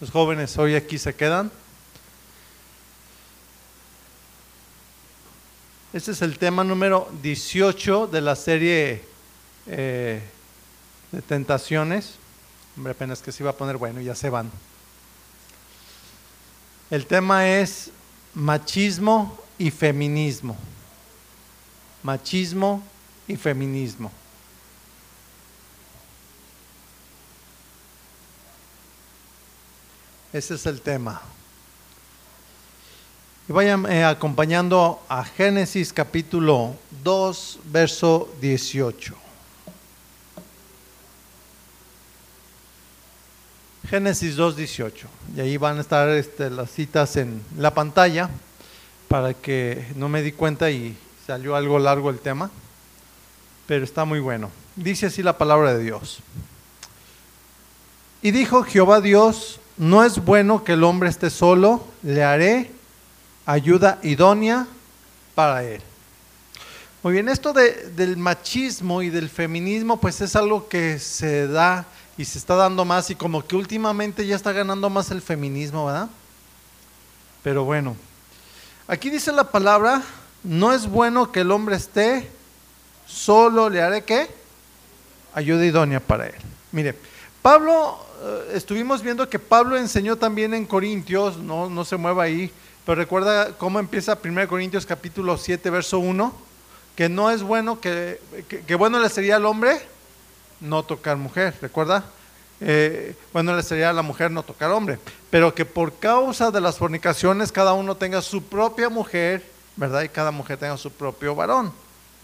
Los jóvenes hoy aquí se quedan. Este es el tema número 18 de la serie eh, de tentaciones. Hombre, apenas que se iba a poner bueno, ya se van. El tema es machismo y feminismo. Machismo y feminismo. Ese es el tema. Y vayan eh, acompañando a Génesis capítulo 2, verso 18. Génesis 2, 18. Y ahí van a estar este, las citas en la pantalla para que no me di cuenta y salió algo largo el tema, pero está muy bueno. Dice así la palabra de Dios. Y dijo Jehová Dios, no es bueno que el hombre esté solo, le haré ayuda idónea para él. Muy bien, esto del machismo y del feminismo pues es algo que se da y se está dando más y como que últimamente ya está ganando más el feminismo, ¿verdad? Pero bueno, aquí dice la palabra, no es bueno que el hombre esté, solo le haré qué? Ayuda idónea para él. Mire, Pablo, estuvimos viendo que Pablo enseñó también en Corintios, no, no se mueva ahí, pero recuerda cómo empieza 1 Corintios capítulo 7, verso 1, que no es bueno que, que, bueno le sería al hombre no tocar mujer, ¿recuerda? Eh, bueno le sería a la mujer no tocar hombre, pero que por causa de las fornicaciones cada uno tenga su propia mujer, ¿verdad? Y cada mujer tenga su propio varón.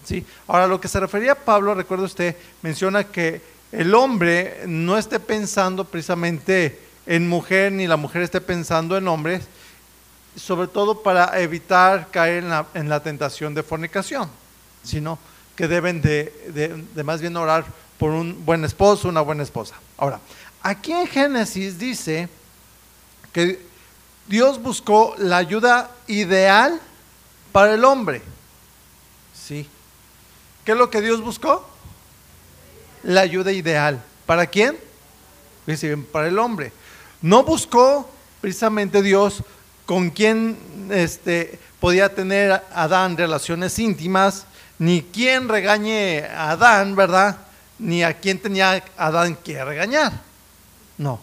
¿sí? Ahora, lo que se refería a Pablo, recuerda usted, menciona que el hombre no esté pensando precisamente en mujer, ni la mujer esté pensando en hombres, sobre todo para evitar caer en la, tentación de fornicación, sino que deben de, de, más bien orar por un buen esposo, una buena esposa. Ahora, aquí en Génesis dice que Dios buscó la ayuda ideal para el hombre. ¿Sí? ¿Qué es lo que Dios buscó? La ayuda ideal. ¿Para quién? Para el hombre. No buscó precisamente Dios con quien este, podía tener Adán relaciones íntimas, ni quien regañe a Adán, ¿verdad? Ni a quien tenía Adán que regañar. No.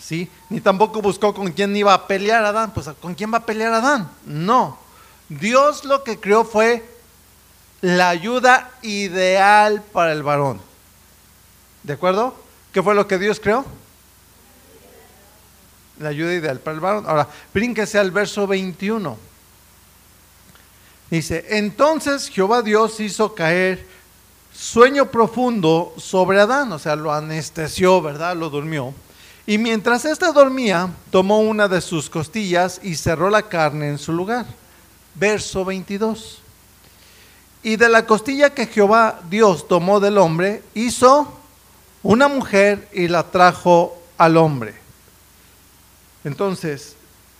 ¿Sí? Ni tampoco buscó con quién iba a pelear Adán. Pues ¿con quién va a pelear Adán? No. Dios lo que creó fue la ayuda ideal para el varón. ¿De acuerdo? ¿Qué fue lo que Dios creó? La ayuda ideal para el varón. Ahora, brínquese al verso 21. Dice, entonces Jehová Dios hizo caer sueño profundo sobre Adán, o sea, lo anestesió, ¿verdad? Lo durmió. Y mientras éste dormía, tomó una de sus costillas y cerró la carne en su lugar. Verso 22. Y de la costilla que Jehová Dios tomó del hombre, hizo una mujer y la trajo al hombre. Entonces,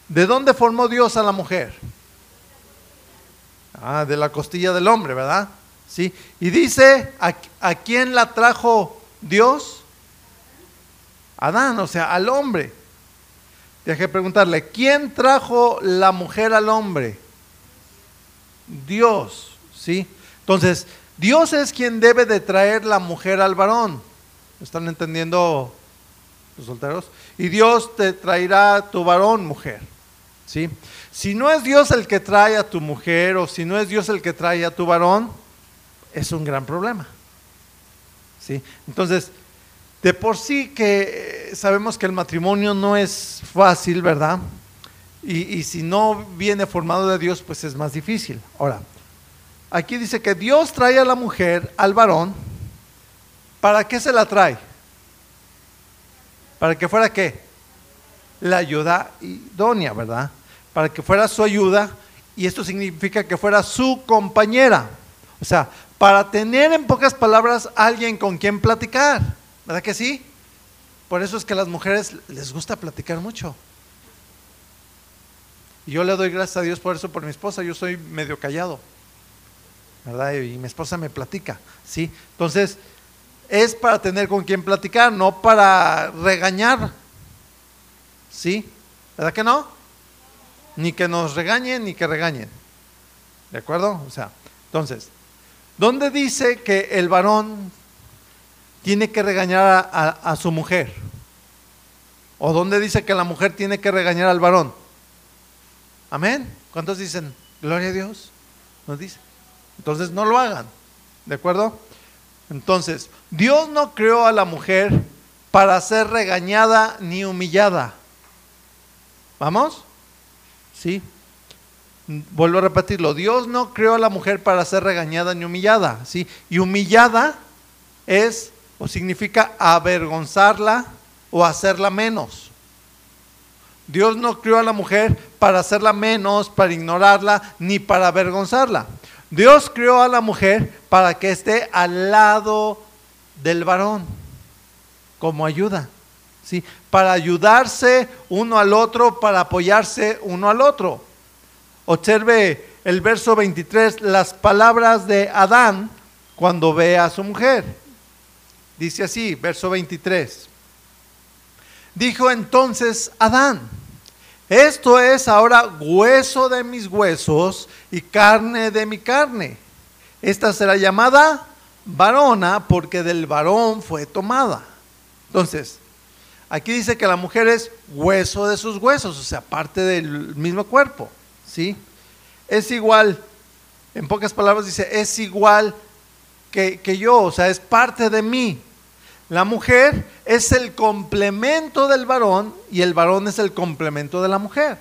¿de dónde formó Dios a la mujer? Ah, de la costilla del hombre, ¿verdad? Sí. Y dice, ¿a, quién la trajo Dios? Adán, o sea, al hombre. Deje preguntarle, ¿quién trajo la mujer al hombre? Dios, ¿sí? Entonces, Dios es quien debe de traer la mujer al varón. ¿Están entendiendo los solteros? Y Dios te traerá tu varón, mujer. ¿Sí? Si no es Dios el que trae a tu mujer o si no es Dios el que trae a tu varón, es un gran problema. ¿Sí? Entonces, de por sí que sabemos que el matrimonio no es fácil, ¿verdad? Y, y, si no viene formado de Dios, pues es más difícil. Ahora, aquí dice que Dios trae a la mujer, al varón, ¿Para qué se la trae? ¿Para que fuera qué? La ayuda idónea, ¿verdad? Para que fuera su ayuda y esto significa que fuera su compañera. O sea, para tener en pocas palabras alguien con quien platicar, ¿verdad que sí? Por eso es que a las mujeres les gusta platicar mucho. Y yo le doy gracias a Dios por eso, por mi esposa, yo soy medio callado, ¿verdad? Y mi esposa me platica, ¿sí? Entonces, es para tener con quien platicar, no para regañar. ¿Sí? ¿Verdad que no? Ni que nos regañen ni que regañen. ¿De acuerdo? O sea, entonces, ¿dónde dice que el varón tiene que regañar a, su mujer? ¿O dónde dice que la mujer tiene que regañar al varón? Amén. ¿Cuántos dicen, gloria a Dios? Nos dice. Entonces no lo hagan. ¿De acuerdo? Entonces, Dios no creó a la mujer para ser regañada ni humillada. ¿Vamos? Sí. Vuelvo a repetirlo. Dios no creó a la mujer para ser regañada ni humillada. ¿sí? Y humillada es o significa avergonzarla o hacerla menos. Dios no creó a la mujer para hacerla menos, para ignorarla, ni para avergonzarla. Dios creó a la mujer para que esté al lado del varón, como ayuda, ¿sí? Para ayudarse uno al otro, para apoyarse uno al otro. Observe el verso 23, las palabras de Adán cuando ve a su mujer. Dice así, verso 23. Dijo entonces Adán, esto es ahora hueso de mis huesos y carne de mi carne. Esta será llamada varona porque del varón fue tomada. Entonces, aquí dice que la mujer es hueso de sus huesos, o sea, parte del mismo cuerpo, ¿sí? Es igual, en pocas palabras dice, es igual que, que yo, o sea, es parte de mí. La mujer es el complemento del varón y el varón es el complemento de la mujer.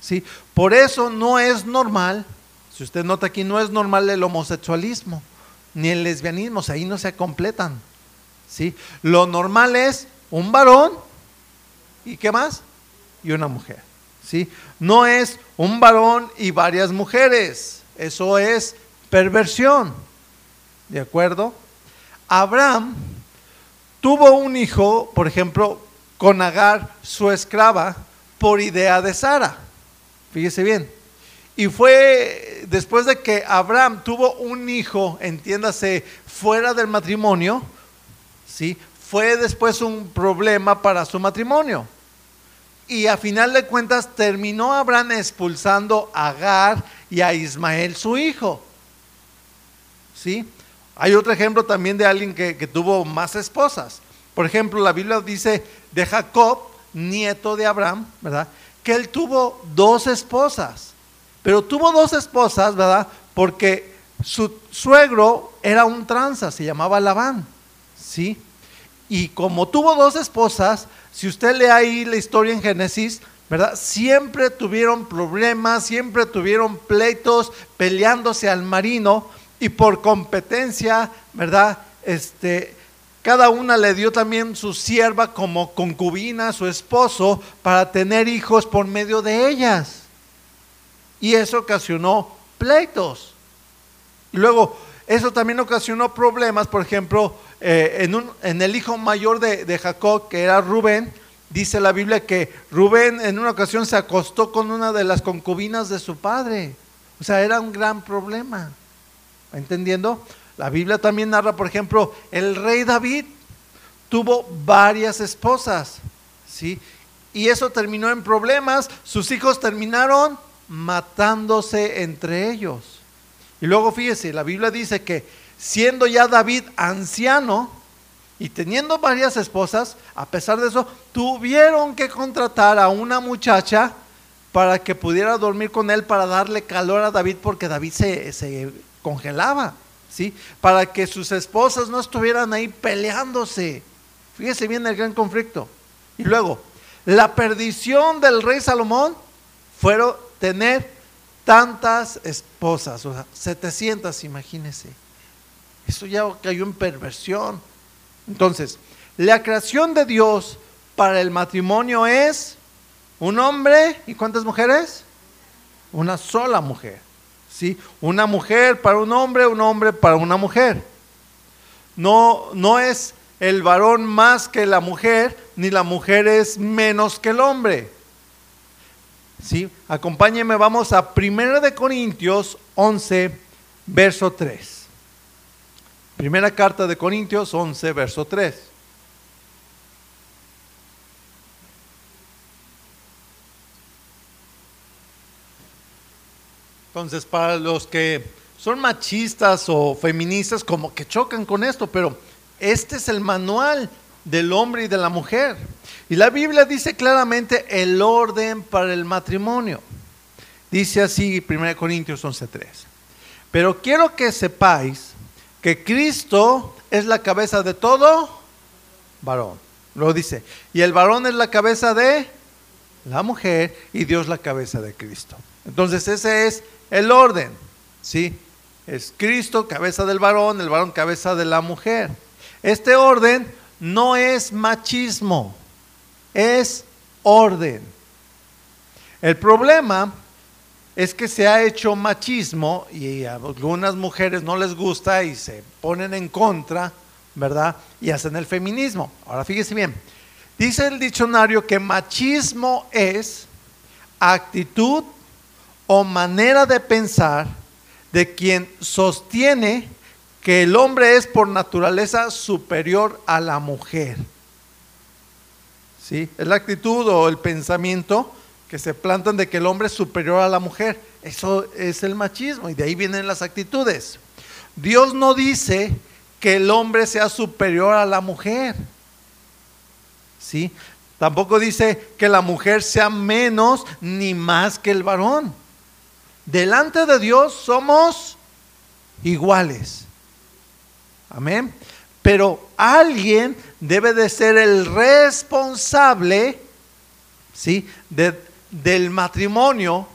¿sí? Por eso no es normal, si usted nota aquí, no es normal el homosexualismo ni el lesbianismo, o ahí no se completan. ¿sí? Lo normal es un varón y qué más? Y una mujer. ¿sí? No es un varón y varias mujeres. Eso es perversión. ¿De acuerdo? Abraham tuvo un hijo, por ejemplo, con Agar, su esclava, por idea de Sara. Fíjese bien. Y fue después de que Abraham tuvo un hijo, entiéndase, fuera del matrimonio, ¿sí? fue después un problema para su matrimonio. Y a final de cuentas terminó Abraham expulsando a Agar y a Ismael, su hijo. ¿Sí? Hay otro ejemplo también de alguien que, tuvo más esposas. Por ejemplo, la Biblia dice de Jacob, nieto de Abraham, ¿verdad? Que él tuvo dos esposas. Pero tuvo dos esposas, ¿verdad? Porque su suegro era un tranza, se llamaba Labán, ¿sí? Y como tuvo dos esposas, si usted lee ahí la historia en Génesis, ¿verdad? Siempre tuvieron problemas, siempre tuvieron pleitos, peleándose al marino, y por competencia, ¿verdad? Este, cada una le dio también su sierva como concubina, su esposo, para tener hijos por medio de ellas. Y eso ocasionó pleitos. Y luego, eso también ocasionó problemas, por ejemplo, eh, en, un, en, el hijo mayor de, de Jacob, que era Rubén, dice la Biblia que Rubén en una ocasión se acostó con una de las concubinas de su padre. O sea, era un gran problema entendiendo? La Biblia también narra, por ejemplo, el rey David tuvo varias esposas, ¿sí? Y eso terminó en problemas, sus hijos terminaron matándose entre ellos. Y luego fíjese, la Biblia dice que siendo ya David anciano y teniendo varias esposas, a pesar de eso, tuvieron que contratar a una muchacha para que pudiera dormir con él, para darle calor a David, porque David se, se congelaba, ¿sí? Para que sus esposas no estuvieran ahí peleándose. Fíjese bien el gran conflicto. Y luego, la perdición del rey Salomón fueron tener tantas esposas, o sea, 700, imagínese. Eso ya cayó en perversión. Entonces, la creación de Dios para el matrimonio es un hombre y cuántas mujeres? Una sola mujer. Una mujer para un hombre, un hombre para una mujer. No, no es el varón más que la mujer, ni la mujer es menos que el hombre. ¿sí? Acompáñenme, vamos a 1 de Corintios 11, verso 3. Primera carta de Corintios 11, verso 3. Entonces, para los que son machistas o feministas, como que chocan con esto, pero este es el manual del hombre y de la mujer. Y la Biblia dice claramente el orden para el matrimonio. Dice así 1 Corintios 11:3. Pero quiero que sepáis que Cristo es la cabeza de todo varón. Lo dice. Y el varón es la cabeza de la mujer y Dios la cabeza de Cristo. Entonces ese es el orden. ¿Sí? Es Cristo cabeza del varón, el varón cabeza de la mujer. Este orden no es machismo es orden. El problema es que se ha hecho machismo y a algunas mujeres no les gusta y se ponen en contra, ¿verdad? Y hacen el feminismo. Ahora fíjese bien, dice el diccionario que machismo es actitud o manera de pensar de quien sostiene que el hombre es por naturaleza superior a la mujer. ¿Sí? Es la actitud o el pensamiento que se plantan de que el hombre es superior a la mujer. Eso es el machismo y de ahí vienen las actitudes. Dios no dice que el hombre sea superior a la mujer. ¿Sí? Tampoco dice que la mujer sea menos ni más que el varón. Delante de Dios somos iguales. Amén. Pero alguien debe de ser el responsable ¿sí? del matrimonio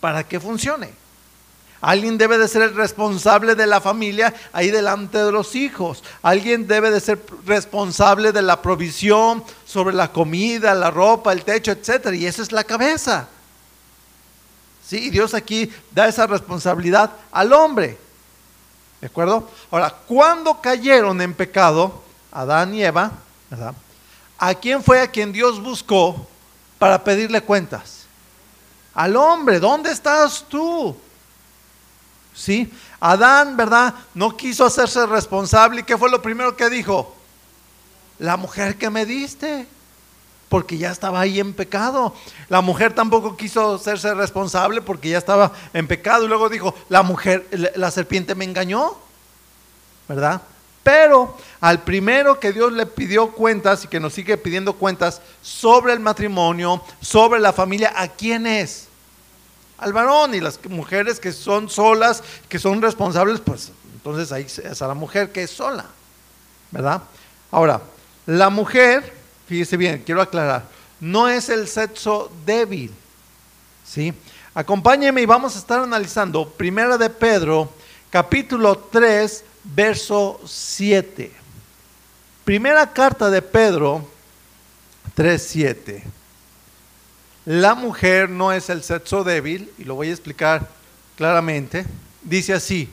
para que funcione. Alguien debe de ser el responsable de la familia ahí delante de los hijos. Alguien debe de ser responsable de la provisión sobre la comida, la ropa, el techo, etc. Y esa es la cabeza. Sí, Dios aquí da esa responsabilidad al hombre. ¿De acuerdo? Ahora, cuando cayeron en pecado, Adán y Eva, ¿verdad? ¿A quién fue a quien Dios buscó para pedirle cuentas? Al hombre, ¿dónde estás tú? ¿Sí? Adán, ¿verdad? No quiso hacerse responsable. ¿Y qué fue lo primero que dijo? La mujer que me diste. Porque ya estaba ahí en pecado. La mujer tampoco quiso hacerse responsable porque ya estaba en pecado. Y luego dijo, la mujer, la serpiente me engañó. ¿Verdad? Pero al primero que Dios le pidió cuentas y que nos sigue pidiendo cuentas sobre el matrimonio, sobre la familia, ¿a quién es? Al varón y las mujeres que son solas, que son responsables, pues entonces ahí es a la mujer que es sola, ¿verdad? Ahora, la mujer, fíjese bien, quiero aclarar, no es el sexo débil, ¿sí? Acompáñeme y vamos a estar analizando Primera de Pedro, capítulo 3, verso 7. Primera carta de Pedro 3.7. La mujer no es el sexo débil, y lo voy a explicar claramente. Dice así,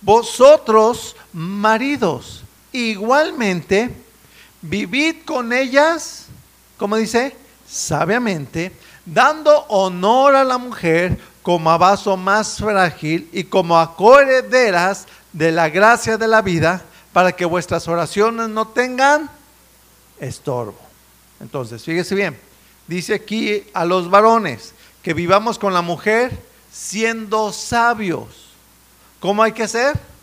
vosotros maridos, igualmente, vivid con ellas, como dice, sabiamente, dando honor a la mujer como a vaso más frágil y como a de la gracia de la vida, para que vuestras oraciones no tengan estorbo. Entonces, fíjese bien, dice aquí a los varones que vivamos con la mujer siendo sabios. ¿Cómo hay que ser?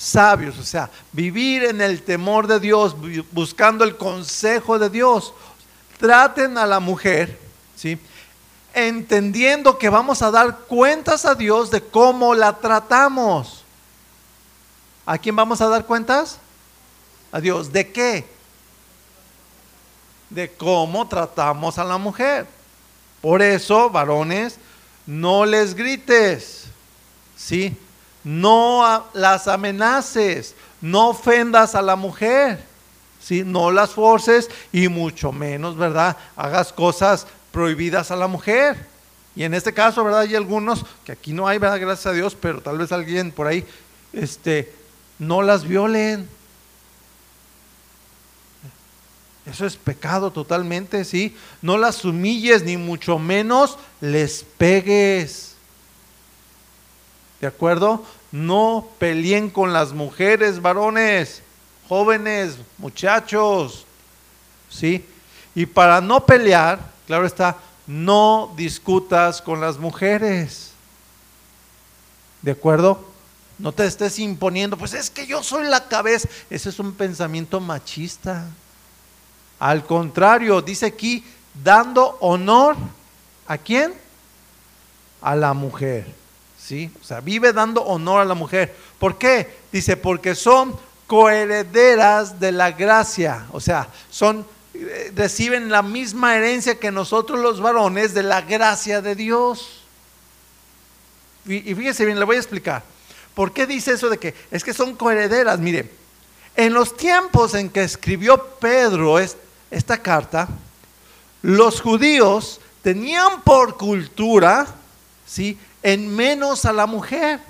Sabios, o sea, vivir en el temor de Dios, buscando el consejo de Dios. Traten a la mujer, ¿sí? entendiendo que vamos a dar cuentas a Dios de cómo la tratamos. ¿A quién vamos a dar cuentas? A Dios. ¿De qué? De cómo tratamos a la mujer. Por eso, varones, no les grites. ¿Sí? No las amenaces. No ofendas a la mujer. ¿Sí? No las forces y mucho menos, ¿verdad? Hagas cosas prohibidas a la mujer. Y en este caso, ¿verdad? Hay algunos que aquí no hay, ¿verdad? Gracias a Dios, pero tal vez alguien por ahí, este, no las violen. Eso es pecado totalmente, ¿sí? No las humilles, ni mucho menos les pegues. ¿De acuerdo? No peleen con las mujeres, varones, jóvenes, muchachos, ¿sí? Y para no pelear, claro está, no discutas con las mujeres. ¿De acuerdo? No te estés imponiendo, pues es que yo soy la cabeza. Ese es un pensamiento machista. Al contrario, dice aquí, dando honor a quién? A la mujer. ¿Sí? O sea, vive dando honor a la mujer. ¿Por qué? Dice, porque son coherederas de la gracia. O sea, son eh, reciben la misma herencia que nosotros los varones de la gracia de Dios. Y, fíjese bien, le voy a explicar. ¿Por qué dice eso de que es que son coherederas? Mire, en los tiempos en que escribió Pedro esta carta, los judíos tenían por cultura, ¿sí? En menos a la mujer.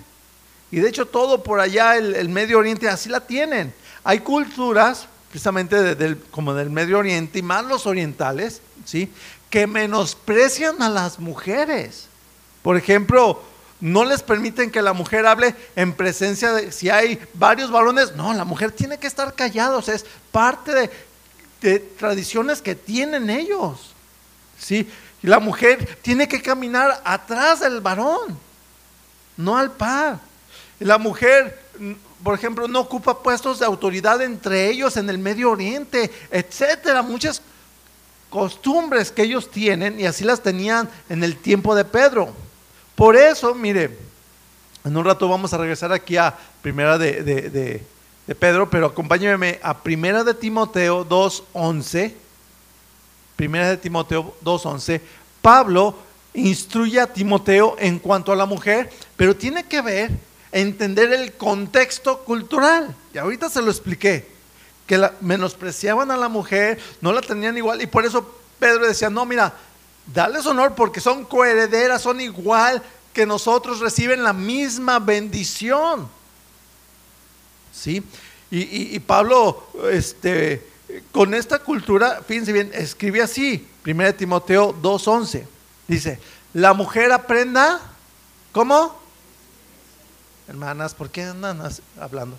Y de hecho todo por allá, el, Medio Oriente, así la tienen. Hay culturas, precisamente como del Medio Oriente, y más los orientales, ¿sí? Que menosprecian a las mujeres. Por ejemplo, no les permiten que la mujer hable en presencia de, si hay varios varones, no, la mujer tiene que estar callada, o sea, es parte de, de tradiciones que tienen ellos. ¿sí? Y la mujer tiene que caminar atrás del varón, no al par. Y la mujer, por ejemplo, no ocupa puestos de autoridad entre ellos en el Medio Oriente, etcétera. Muchas costumbres que ellos tienen y así las tenían en el tiempo de Pedro. Por eso, mire, en un rato vamos a regresar aquí a primera de, de, Pedro, pero acompáñeme a primera de Timoteo 2.11. Primera de Timoteo 2.11. Pablo instruye a Timoteo en cuanto a la mujer, pero tiene que ver, entender el contexto cultural. Y ahorita se lo expliqué, que menospreciaban a la mujer, no la tenían igual, y por eso Pedro decía, no, mira, Dales honor porque son coherederas, son igual que nosotros, reciben la misma bendición. ¿Sí? Y, Pablo, este, con esta cultura, fíjense bien, escribe así, 1 Timoteo 2.11. Dice, la mujer aprenda, ¿cómo? Hermanas, ¿por qué andan hablando?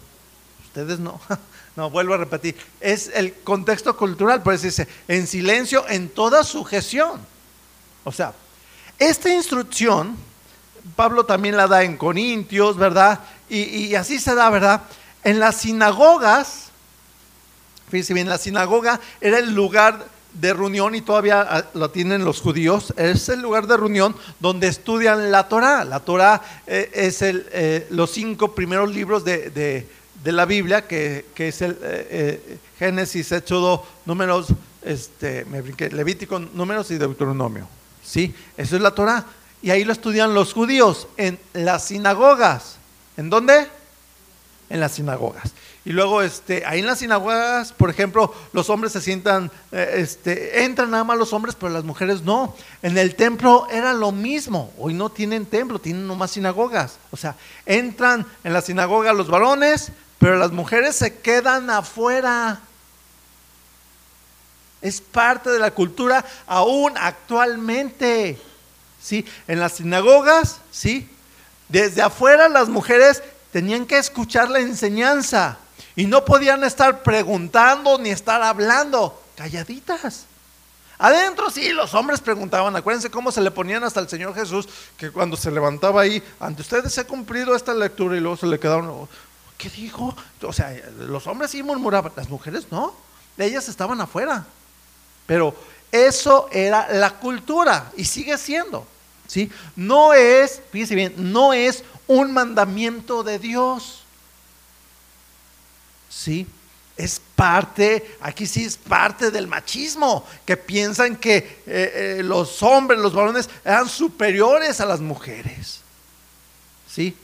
Ustedes no. No, vuelvo a repetir. Es el contexto cultural, por eso dice, en silencio, en toda sujeción. O sea, esta instrucción, Pablo también la da en Corintios, ¿verdad? Y, así se da, ¿verdad? En las sinagogas, fíjense bien, la sinagoga era el lugar de reunión y todavía ah, lo tienen los judíos, es el lugar de reunión donde estudian la Torah. La Torah eh, es el, eh, los cinco primeros libros de, la Biblia, que, es el eh, Génesis, Éxodo, Números, este, me Levítico, Números y Deuteronomio. ¿Sí? Eso es la Torah. Y ahí lo estudian los judíos en las sinagogas. ¿En dónde? En las sinagogas. Y luego, este, ahí en las sinagogas, por ejemplo, los hombres se sientan, eh, este, entran nada más los hombres, pero las mujeres no. En el templo era lo mismo. Hoy no tienen templo, tienen nomás sinagogas. O sea, entran en la sinagoga los varones, pero las mujeres se quedan afuera. Es parte de la cultura aún actualmente. ¿Sí? En las sinagogas, ¿sí? Desde afuera las mujeres tenían que escuchar la enseñanza y no podían estar preguntando ni estar hablando, calladitas. Adentro sí, los hombres preguntaban, acuérdense cómo se le ponían hasta el Señor Jesús, que cuando se levantaba ahí, ante ustedes se ha cumplido esta lectura y luego se le quedaron, ¿qué dijo? O sea, los hombres sí murmuraban, las mujeres no, ellas estaban afuera. Pero eso era la cultura y sigue siendo. ¿sí? No es, fíjense bien, no es un mandamiento de Dios. ¿Sí? Es parte, aquí sí es parte del machismo, que piensan que eh, eh, los hombres, los varones, eran superiores a las mujeres. ¿Sí?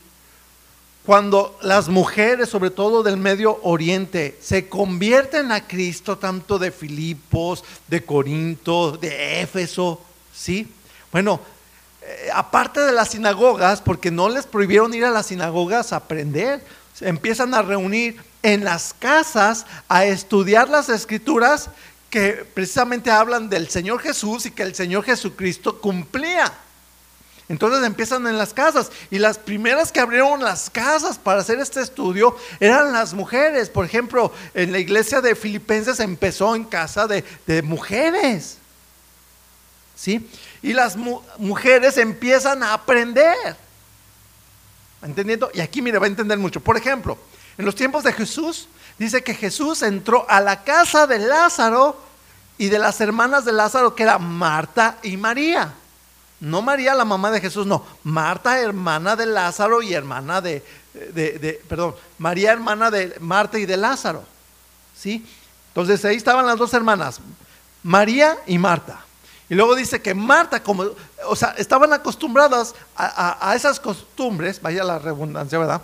cuando las mujeres, sobre todo del Medio Oriente, se convierten a Cristo, tanto de Filipos, de Corinto, de Éfeso, ¿sí? Bueno, eh, aparte de las sinagogas, porque no les prohibieron ir a las sinagogas a aprender, empiezan a reunir en las casas a estudiar las escrituras que precisamente hablan del Señor Jesús y que el Señor Jesucristo cumplía. Entonces empiezan en las casas y las primeras que abrieron las casas para hacer este estudio eran las mujeres. Por ejemplo, en la iglesia de Filipenses empezó en casa de, mujeres. ¿sí? Y las mujeres empiezan a aprender. ¿Entendiendo? Y aquí, mire, va a entender mucho. Por ejemplo, en los tiempos de Jesús, dice que Jesús entró a la casa de Lázaro y de las hermanas de Lázaro, que era Marta y María. No María, la mamá de Jesús, no. Marta, hermana de Lázaro y hermana de, de, perdón, María, hermana de Marta y de Lázaro. ¿Sí? Entonces ahí estaban las dos hermanas, María y Marta. Y luego dice que Marta, como, o sea, estaban acostumbradas a, esas costumbres, vaya la redundancia, ¿verdad?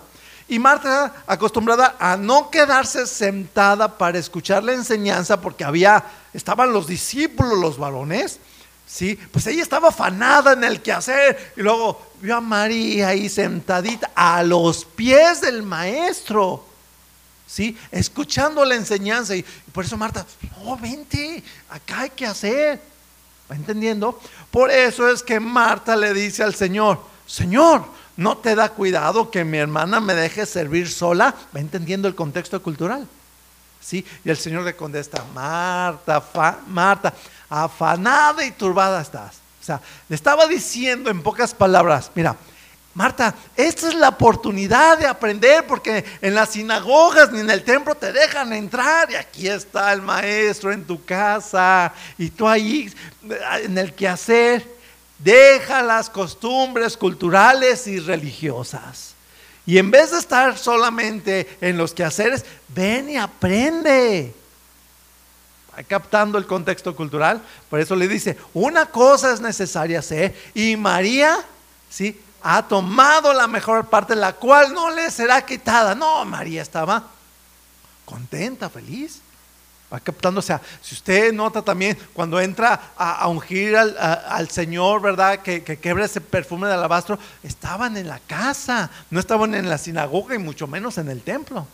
Y Marta acostumbrada a no quedarse sentada para escuchar la enseñanza porque había, estaban los discípulos, los varones, ¿sí? Pues ella estaba afanada en el quehacer y luego vio a María ahí sentadita a los pies del maestro, ¿sí? Escuchando la enseñanza y, por eso Marta, no, vente, acá hay que hacer. ¿Va entendiendo? Por eso es que Marta le dice al Señor, Señor, ¿no te da cuidado que mi hermana me deje servir sola? ¿Va entendiendo el contexto cultural? ¿Sí? Y el Señor le contesta, Marta, Marta, afanada y turbada estás. O sea, le estaba diciendo en pocas palabras, mira, Marta, esta es la oportunidad de aprender porque en las sinagogas ni en el templo te dejan entrar y aquí está el maestro en tu casa y tú ahí en el quehacer. Deja las costumbres culturales y religiosas. Y en vez de estar solamente en los quehaceres, ven y aprende. Captando el contexto cultural. Por eso le dice, una cosa es necesaria hacer. Y María, ¿sí? ha tomado la mejor parte, la cual no le será quitada. No, María estaba contenta, feliz. Va captando, o sea, si usted nota también cuando entra a, ungir al, Señor, ¿verdad? Que, que quebra ese perfume de alabastro, estaban en la casa, no estaban en la sinagoga y mucho menos en el templo.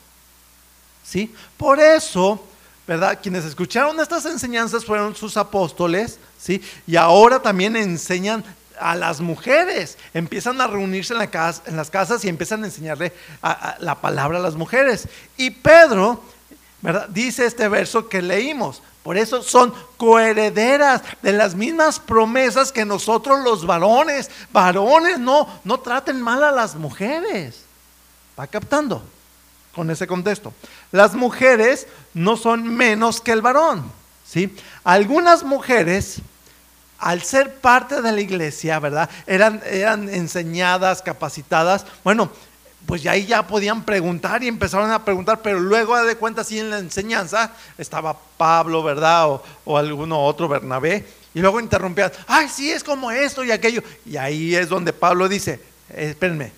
¿Sí? Por eso, ¿verdad? Quienes escucharon estas enseñanzas fueron sus apóstoles, ¿sí? Y ahora también enseñan a las mujeres. Empiezan a reunirse en, la casa, en las casas y empiezan a enseñarle la palabra a las mujeres. Y Pedro, Dice este verso que leímos. Por eso son coherederas de las mismas promesas que nosotros los varones. Varones, no, no traten mal a las mujeres. ¿Va captando? Con ese contexto. Las mujeres no son menos que el varón. ¿sí? Algunas mujeres al ser parte de la iglesia, ¿verdad? Eran, eran enseñadas, capacitadas. Bueno, pues ya ahí ya podían preguntar y empezaron a preguntar, pero luego de cuenta, sí, en la enseñanza estaba Pablo, ¿verdad? O, alguno otro, Bernabé, y luego interrumpían, ay, sí, es como esto y aquello. Y ahí es donde Pablo dice, espérenme,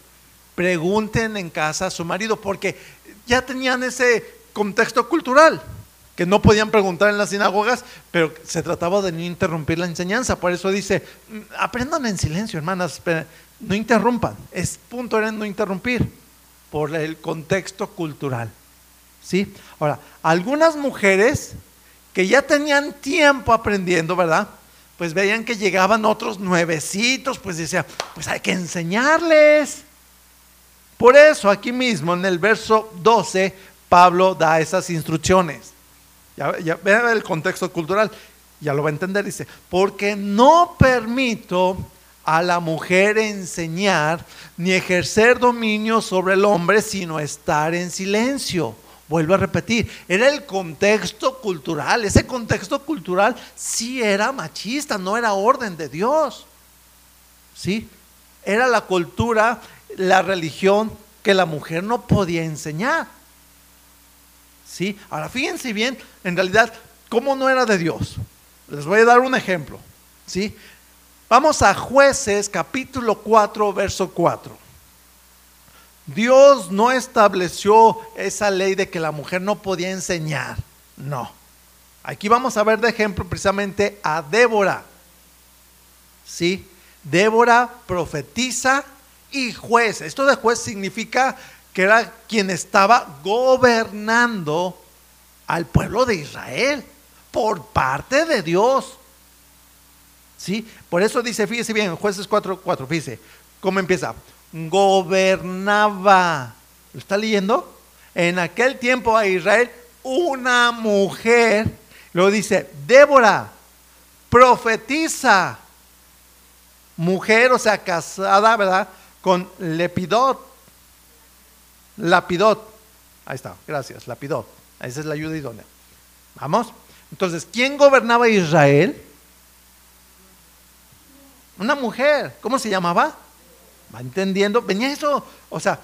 pregunten en casa a su marido, porque ya tenían ese contexto cultural que no podían preguntar en las sinagogas, pero se trataba de no interrumpir la enseñanza. Por eso dice, mm, aprendan en silencio, hermanas, no interrumpan. Es punto era no interrumpir por el contexto cultural. ¿Sí? Ahora, algunas mujeres que ya tenían tiempo aprendiendo, ¿verdad? Pues veían que llegaban otros nuevecitos, pues decía, pues hay que enseñarles. Por eso aquí mismo en el verso 12 Pablo da esas instrucciones. Ya, vean el contexto cultural, ya lo va a entender, dice, porque no permito a la mujer enseñar ni ejercer dominio sobre el hombre, sino estar en silencio. Vuelvo a repetir, era el contexto cultural. Ese contexto cultural sí era machista, no era orden de Dios. ¿Sí? Era la cultura, la religión que la mujer no podía enseñar. ¿Sí? Ahora fíjense bien, en realidad, ¿cómo no era de Dios? Les voy a dar un ejemplo. ¿Sí? Vamos a jueces capítulo 4, verso 4. Dios no estableció esa ley de que la mujer no podía enseñar. No. Aquí vamos a ver de ejemplo precisamente a Débora. ¿Sí? Débora profetiza y juez. Esto de juez significa que era quien estaba gobernando al pueblo de Israel por parte de Dios. ¿Sí? Por eso dice, fíjese bien, jueces 4, 4, fíjese, ¿cómo empieza? Gobernaba. ¿Lo está leyendo? En aquel tiempo a Israel una mujer, luego dice, Débora, profetiza mujer, o sea, casada, ¿verdad? Con Lepidot. Lapidot. Ahí está, gracias, Lapidot. Esa es la ayuda idónea. Vamos. Entonces, ¿quién gobernaba Israel? Una mujer. ¿Cómo se llamaba? Va entendiendo. Venía eso. O sea,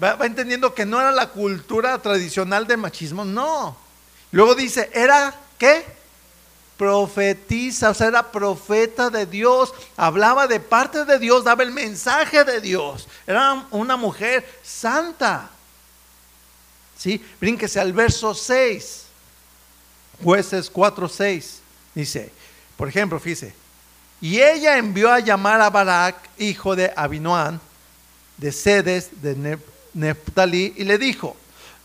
va, entendiendo que no era la cultura tradicional de machismo. No. Luego dice, ¿era qué? Profetiza, o sea, era profeta de Dios, hablaba de parte de Dios, daba el mensaje de Dios. Era una mujer santa. ¿Sí? Brínquese al verso 6. Jueces 4, 6. Dice, por ejemplo, fíjese, y ella envió a llamar a Barak, hijo de Abinoán, de Sedes, de Neftalí, y le dijo,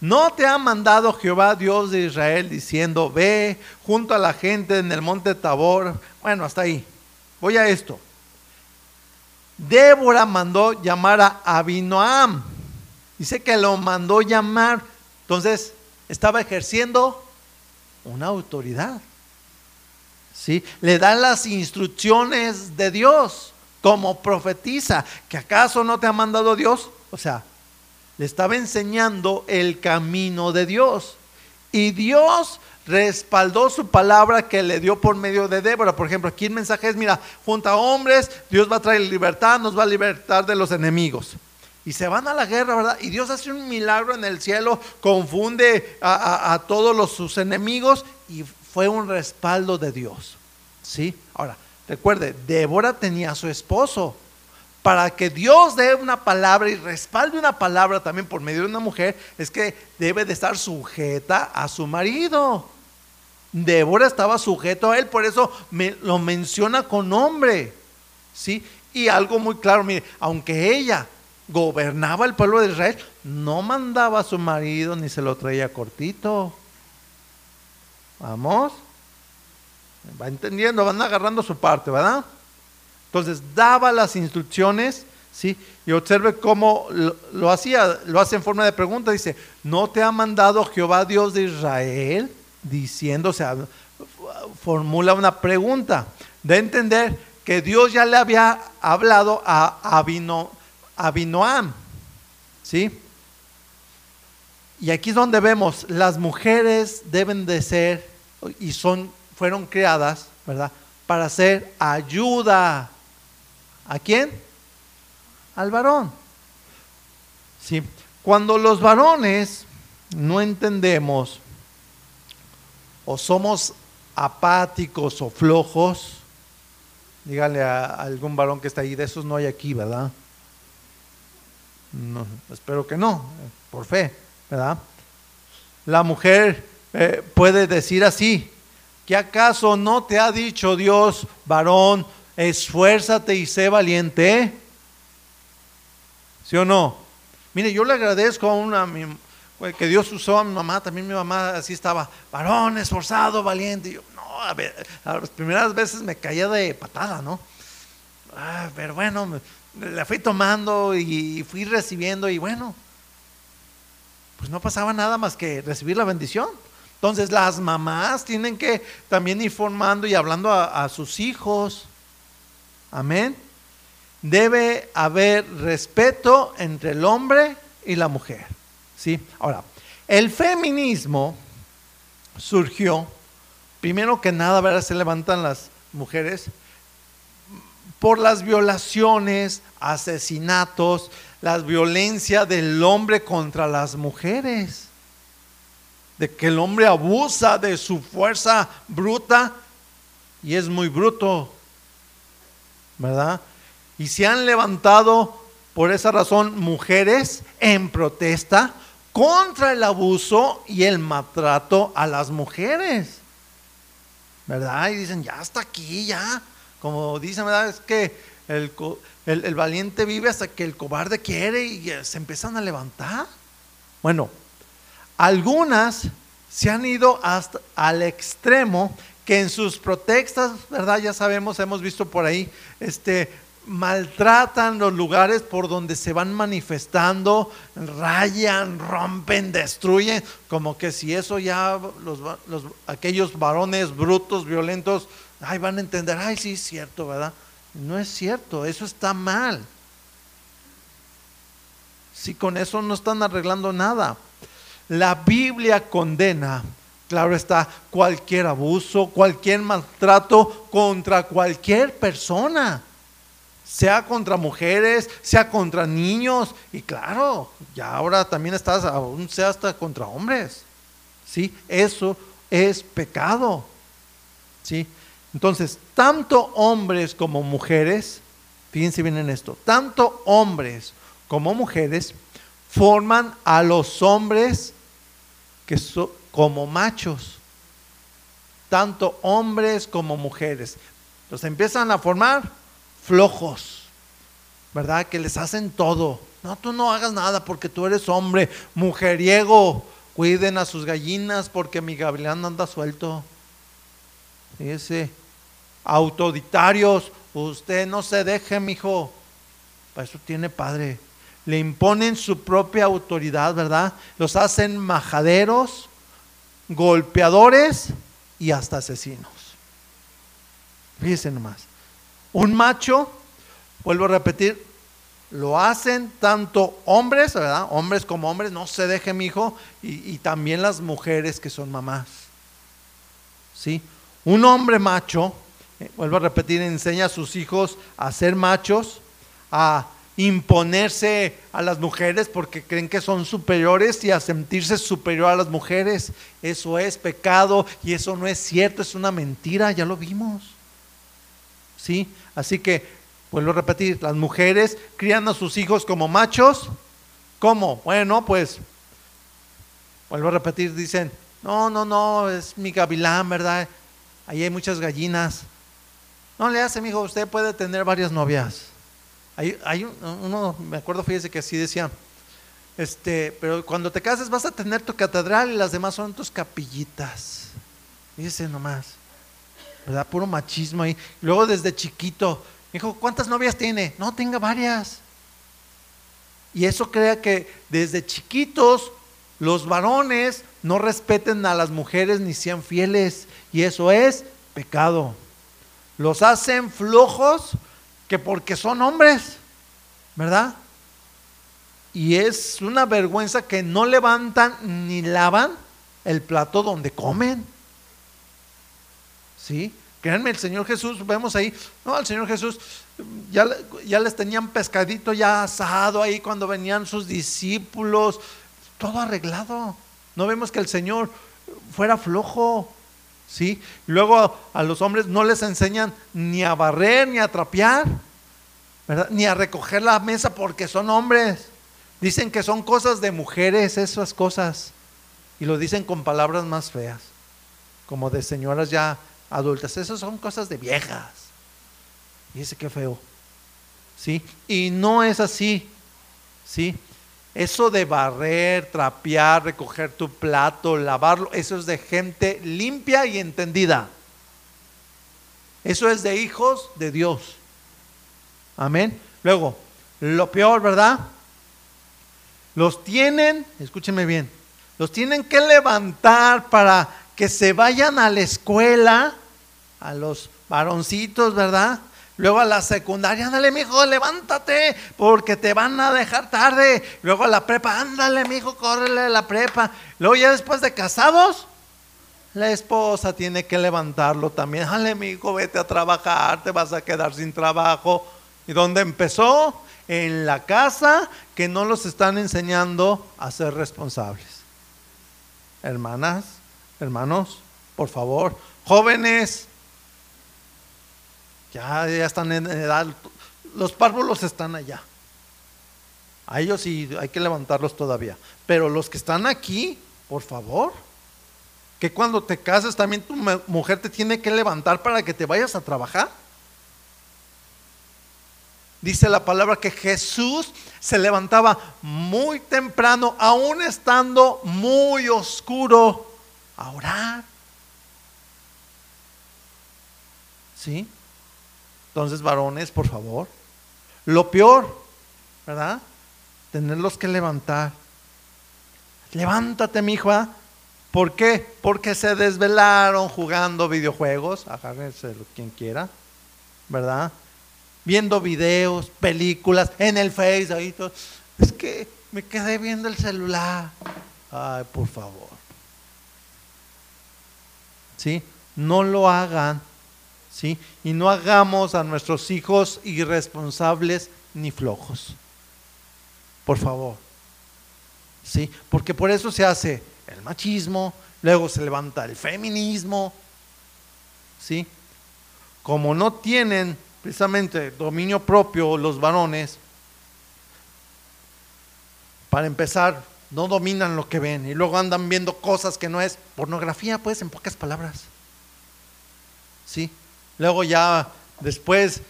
¿no te ha mandado Jehová Dios de Israel diciendo, ve junto a la gente en el monte Tabor? Bueno, hasta ahí. Voy a esto. Débora mandó llamar a Abinoam. Dice que lo mandó llamar. Entonces, estaba ejerciendo una autoridad. ¿Sí? Le dan las instrucciones de Dios como profetiza. ¿Que acaso no te ha mandado Dios? O sea, le estaba enseñando el camino de Dios. Y Dios respaldó su palabra que le dio por medio de Débora. Por ejemplo, aquí el mensaje es, mira, junto a hombres, Dios va a traer libertad, nos va a libertar de los enemigos. Y se van a la guerra, ¿verdad? Y Dios hace un milagro en el cielo, confunde a, todos los, sus enemigos y fue un respaldo de Dios. ¿Sí? Ahora, recuerde, Débora tenía a su esposo. Para que Dios dé una palabra y respalde una palabra también por medio de una mujer, es que debe de estar sujeta a su marido. Débora estaba sujeto a él, por eso me, lo menciona con nombre. ¿Sí? Y algo muy claro, mire, aunque ella gobernaba el pueblo de Israel, no mandaba a su marido ni se lo traía cortito. Vamos. Va entendiendo, van agarrando su parte, ¿verdad? Entonces daba las instrucciones, ¿sí? Y observe cómo lo, hacía, lo hace en forma de pregunta, dice, ¿no te ha mandado Jehová Dios de Israel? Diciendo, o sea, formula una pregunta, de entender que Dios ya le había hablado a Abino Abinoam. ¿Sí? Y aquí es donde vemos, las mujeres deben de ser y son, fueron creadas, ¿verdad? Para ser ayuda. ¿A quién? Al varón. ¿Sí? Cuando los varones no entendemos o somos apáticos o flojos, dígale a algún varón que está ahí, de esos no hay aquí, ¿verdad? No, espero que no, por fe, ¿verdad? La mujer eh, puede decir así, ¿que acaso no te ha dicho Dios, varón, esfuérzate y sé valiente? ¿Sí o no? Mire, yo le agradezco a una que Dios usó a mi mamá, también mi mamá así estaba, varón, esforzado, valiente. yo, no, a ver, las primeras veces me caía de patada, ¿no? Ah, pero bueno, la fui tomando y fui recibiendo y bueno, pues no pasaba nada más que recibir la bendición. Entonces las mamás tienen que también ir formando y hablando a, sus hijos. Amén. Debe haber respeto entre el hombre y la mujer. ¿sí? Ahora, el feminismo surgió, primero que nada, ¿verdad? se levantan las mujeres por las violaciones, asesinatos, la violencia del hombre contra las mujeres. De que el hombre abusa de su fuerza bruta y es muy bruto, ¿verdad? Y se han levantado por esa razón mujeres en protesta contra el abuso y el maltrato a las mujeres. ¿Verdad? Y dicen, ya está aquí, ya como dicen, ¿verdad? Es que el, valiente vive hasta que el cobarde quiere y se empiezan a levantar. Bueno, algunas se han ido hasta al extremo que en sus protestas, ¿verdad? Ya sabemos, hemos visto por ahí, este, maltratan los lugares por donde se van manifestando, rayan, rompen, destruyen, como que si eso ya los, aquellos varones brutos, violentos, ay, van a entender, ay, sí, es cierto, ¿verdad? No es cierto, eso está mal. Si con eso no están arreglando nada. La Biblia condena, claro está, cualquier abuso, cualquier maltrato contra cualquier persona, sea contra mujeres, sea contra niños, y claro, ya ahora también estás, aún sea hasta contra hombres. ¿Sí? Eso es pecado. ¿Sí? Entonces, tanto hombres como mujeres, fíjense bien en esto, tanto hombres como mujeres forman a los hombres que como machos, tanto hombres como mujeres. Los empiezan a formar flojos, ¿verdad? Que les hacen todo. No, tú no hagas nada porque tú eres hombre, mujeriego. Cuiden a sus gallinas porque mi gavilán anda suelto. Fíjese autoritarios. Usted no se deje, mijo. Para eso tiene padre. Le imponen su propia autoridad, ¿verdad? Los hacen majaderos, golpeadores y hasta asesinos. Fíjense nomás. Un macho, vuelvo a repetir, lo hacen tanto hombres, ¿verdad? Hombres como hombres, no se deje, mijo, y, y también las mujeres que son mamás. ¿Sí? Un hombre macho eh, vuelvo a repetir, enseña a sus hijos a ser machos, a imponerse a las mujeres porque creen que son superiores y a sentirse superior a las mujeres. Eso es pecado y eso no es cierto, es una mentira, ya lo vimos. ¿Sí? Así que, vuelvo a repetir, las mujeres crían a sus hijos como machos. ¿Cómo? Bueno, pues, vuelvo a repetir, dicen, no, no, no, es mi gavilán, ¿verdad? Ahí hay muchas gallinas. No le hace, hijo, usted puede tener varias novias. Hay, hay uno, me acuerdo, fíjese que así decía, este, pero cuando te cases vas a tener tu catedral y las demás son tus capillitas. Fíjese nomás, ¿verdad? Puro machismo ahí. Luego desde chiquito, hijo, ¿cuántas novias tiene? No, tenga varias. Y eso crea que desde chiquitos los varones no respeten a las mujeres ni sean fieles. Y eso es pecado. Los hacen flojos que porque son hombres, ¿verdad? Y es una vergüenza que no levantan ni lavan el plato donde comen. ¿Sí? Créanme, el Señor Jesús, vemos ahí, no, al Señor Jesús ya, ya les tenían pescadito ya asado ahí cuando venían sus discípulos, todo arreglado. No vemos que el Señor fuera flojo. ¿Sí? Luego a los hombres no les enseñan ni a barrer, ni a trapear, Ni a recoger la mesa porque son hombres. Dicen que son cosas de mujeres esas cosas. Y lo dicen con palabras más feas, como de señoras ya adultas. Esas son cosas de viejas. Y dice que feo. ¿Sí? Y no es así. ¿Sí? Eso de barrer, trapear, recoger tu plato, lavarlo, eso es de gente limpia y entendida. Eso es de hijos de Dios. Amén. Luego, lo peor, ¿verdad? Los tienen, escúchenme bien, los tienen que levantar para que se vayan a la escuela, a los varoncitos, ¿verdad? Luego a la secundaria, ándale, mijo, levántate, porque te van a dejar tarde. Luego a la prepa, ándale, mijo, córrele la prepa. Luego ya después de casados, la esposa tiene que levantarlo también. Ándale, mijo, vete a trabajar, te vas a quedar sin trabajo. ¿Y dónde empezó? En la casa que no los están enseñando a ser responsables. Hermanas, hermanos, por favor, jóvenes, ya, están en edad, los párvulos están allá. A ellos sí hay que levantarlos todavía. Pero los que están aquí, por favor, que cuando te cases también tu mujer te tiene que levantar para que te vayas a trabajar. Dice la palabra que Jesús se levantaba muy temprano, aún estando muy oscuro, a orar. ¿Sí? Entonces, varones, por favor. Lo peor, ¿verdad? Tenerlos que levantar. Levántate, mi hijo. ¿ah? ¿Por qué? Porque se desvelaron jugando videojuegos. Agárrense quien quiera, ¿verdad? viendo videos, películas, en el Face. Es que me quedé viendo el celular. Ay, por favor. ¿Sí? No lo hagan. ¿Sí? Y no hagamos a nuestros hijos irresponsables ni flojos. Por favor. ¿Sí? Porque por eso se hace el machismo, luego se levanta el feminismo. ¿Sí? Como no tienen precisamente dominio propio los varones, para empezar, no dominan lo que ven y luego andan viendo cosas que no es pornografía, pues, en pocas palabras. ¿Sí? Luego ya después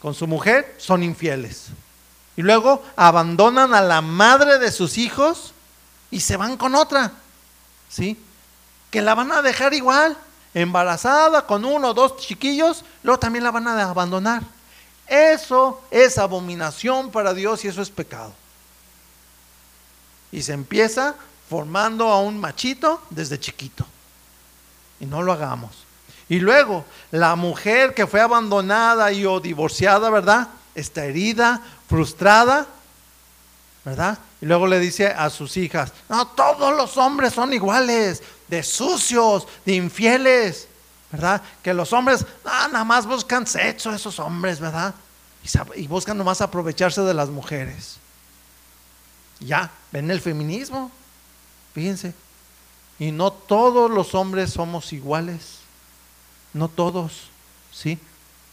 con su mujer son infieles. Y luego abandonan a la madre de sus hijos y se van con otra. ¿Sí? Que la van a dejar igual embarazada con uno o dos chiquillos, luego también la van a abandonar. Eso es abominación para Dios y eso es pecado. Y se empieza formando a un machito desde chiquito. Y no lo hagamos. Y luego, la mujer que fue abandonada y o divorciada, ¿verdad? Está herida, frustrada, ¿verdad? Y luego le dice a sus hijas, no, todos los hombres son iguales, de sucios, de infieles, ¿verdad? Que los hombres nada más buscan sexo, esos hombres, ¿verdad? Y, buscan nomás aprovecharse de las mujeres. Ya, ven el feminismo, fíjense. Y no todos los hombres somos iguales, no todos, ¿sí?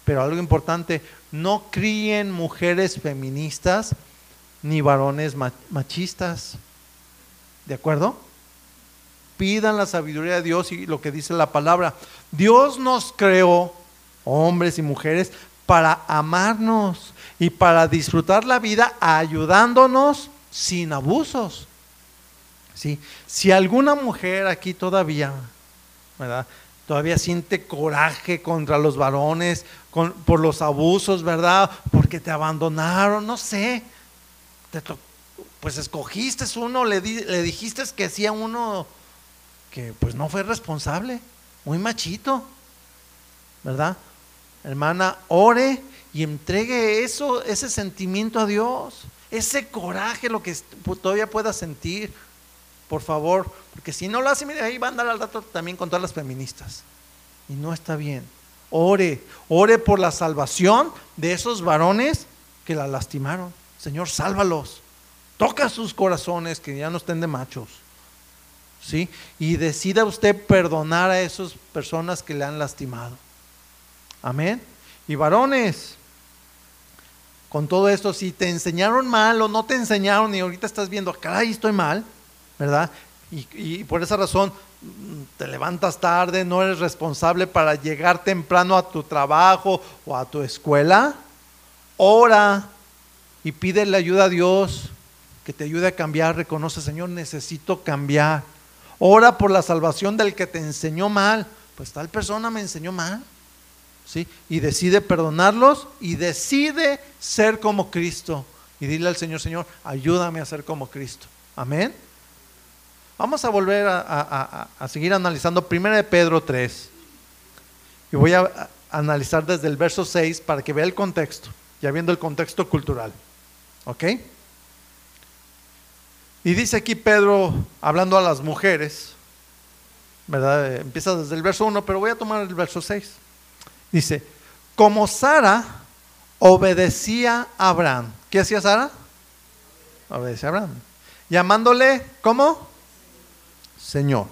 Pero algo importante, no críen mujeres feministas ni varones machistas, ¿de acuerdo? pidan la sabiduría de Dios y lo que dice la palabra. Dios nos creó, hombres y mujeres, para amarnos y para disfrutar la vida ayudándonos sin abusos. ¿Sí? Si alguna mujer aquí todavía, ¿verdad? Todavía siente coraje contra los varones por los abusos, ¿verdad? Porque te abandonaron, no sé. pues escogiste uno, le, le dijiste que sí a uno que pues no fue responsable, muy machito, ¿verdad? Hermana, ore y entregue eso, ese sentimiento a Dios, ese coraje, lo que todavía pueda sentir, por favor, porque si no lo hace, mire, ahí va a andar al rato también con todas las feministas. Y no está bien. Ore, ore por la salvación de esos varones que la lastimaron. Señor, sálvalos. Toca sus corazones que ya no estén de machos. ¿sí? Y decida usted perdonar a esas personas que le han lastimado. Amén. Y varones, con todo esto, si te enseñaron mal o no te enseñaron y ahorita estás viendo, caray, estoy mal, ¿verdad? Y, por esa razón te levantas tarde, no eres responsable para llegar temprano a tu trabajo o a tu escuela, ora y pídele ayuda a Dios que te ayude a cambiar, reconoce, Señor, necesito cambiar. Ora por la salvación del que te enseñó mal. Pues tal persona me enseñó mal. ¿Sí? Y decide perdonarlos y decide ser como Cristo. Y dile al Señor, Señor, ayúdame a ser como Cristo. Amén. Vamos a volver a, seguir analizando 1 de Pedro 3. Y voy a analizar desde el verso 6 para que vea el contexto, ya viendo el contexto cultural. ¿Ok? Y dice aquí Pedro, hablando a las mujeres, ¿verdad? Empieza desde el verso 1, pero voy a tomar el verso 6. Dice, como Sara obedecía a Abraham. ¿Qué hacía Sara? Obedecía a Abraham. Llamándole, ¿cómo? Señor.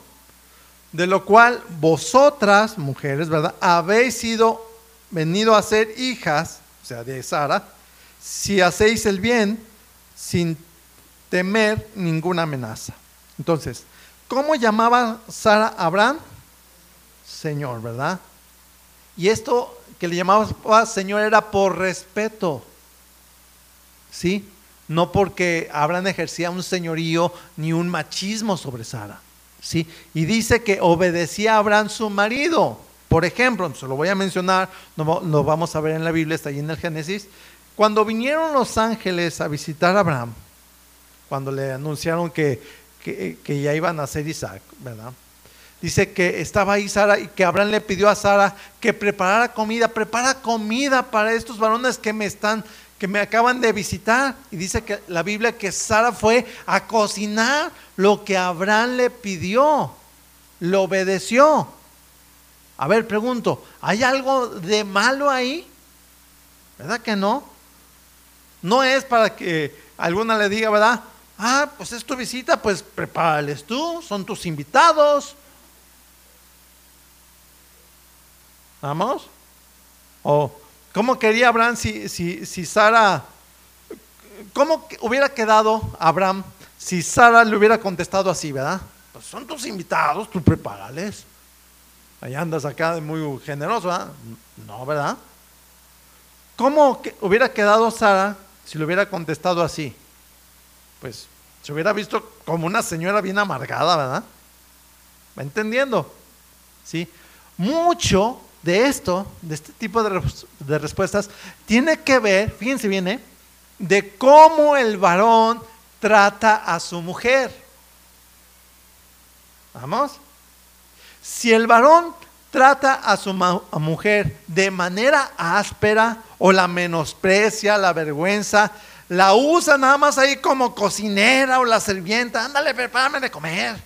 De lo cual vosotras, mujeres, ¿verdad? Habéis sido venido a ser hijas, o sea, de Sara, si hacéis el bien sin temer ninguna amenaza. Entonces, ¿cómo llamaba Sara a Abraham? Señor, ¿verdad? Y esto que le llamaba Señor era por respeto, ¿sí? No porque Abraham ejercía un señorío ni un machismo sobre Sara, ¿sí? Y dice que obedecía a Abraham su marido. Por ejemplo, se lo voy a mencionar, lo vamos a ver en la Biblia, está ahí en el Génesis. Cuando vinieron los ángeles a visitar a Abraham, cuando le anunciaron que, ya iban a ser Isaac, ¿verdad? dice que estaba ahí Sara y que Abraham le pidió a Sara que preparara comida, prepara comida para estos varones que me están que me acaban de visitar. Y dice que la Biblia que Sara fue a cocinar lo que Abraham le pidió. Lo obedeció. A ver, pregunto, ¿hay algo de malo ahí? ¿Verdad que no? No es para que alguna le diga, ¿verdad? Ah, pues es tu visita, pues prepárales tú, son tus invitados. ¿Vamos? O, ¿cómo quería Abraham si, si, si Sara, cómo hubiera quedado Abraham si Sara le hubiera contestado así, ¿verdad? Pues son tus invitados, tú prepárales. Ahí andas acá muy generoso, ¿verdad? No, ¿verdad? ¿Cómo hubiera quedado Sara si le hubiera contestado así? Pues se hubiera visto como una señora bien amargada, ¿verdad? ¿Va entendiendo? ¿Sí? Mucho de esto, de este tipo de, de respuestas, tiene que ver, fíjense bien, ¿eh? de cómo el varón trata a su mujer. ¿Vamos? Si el varón trata a su mujer de manera áspera o la menosprecia, la vergüenza, la usa nada más ahí como cocinera o la sirvienta, ándale, prepárame de comer,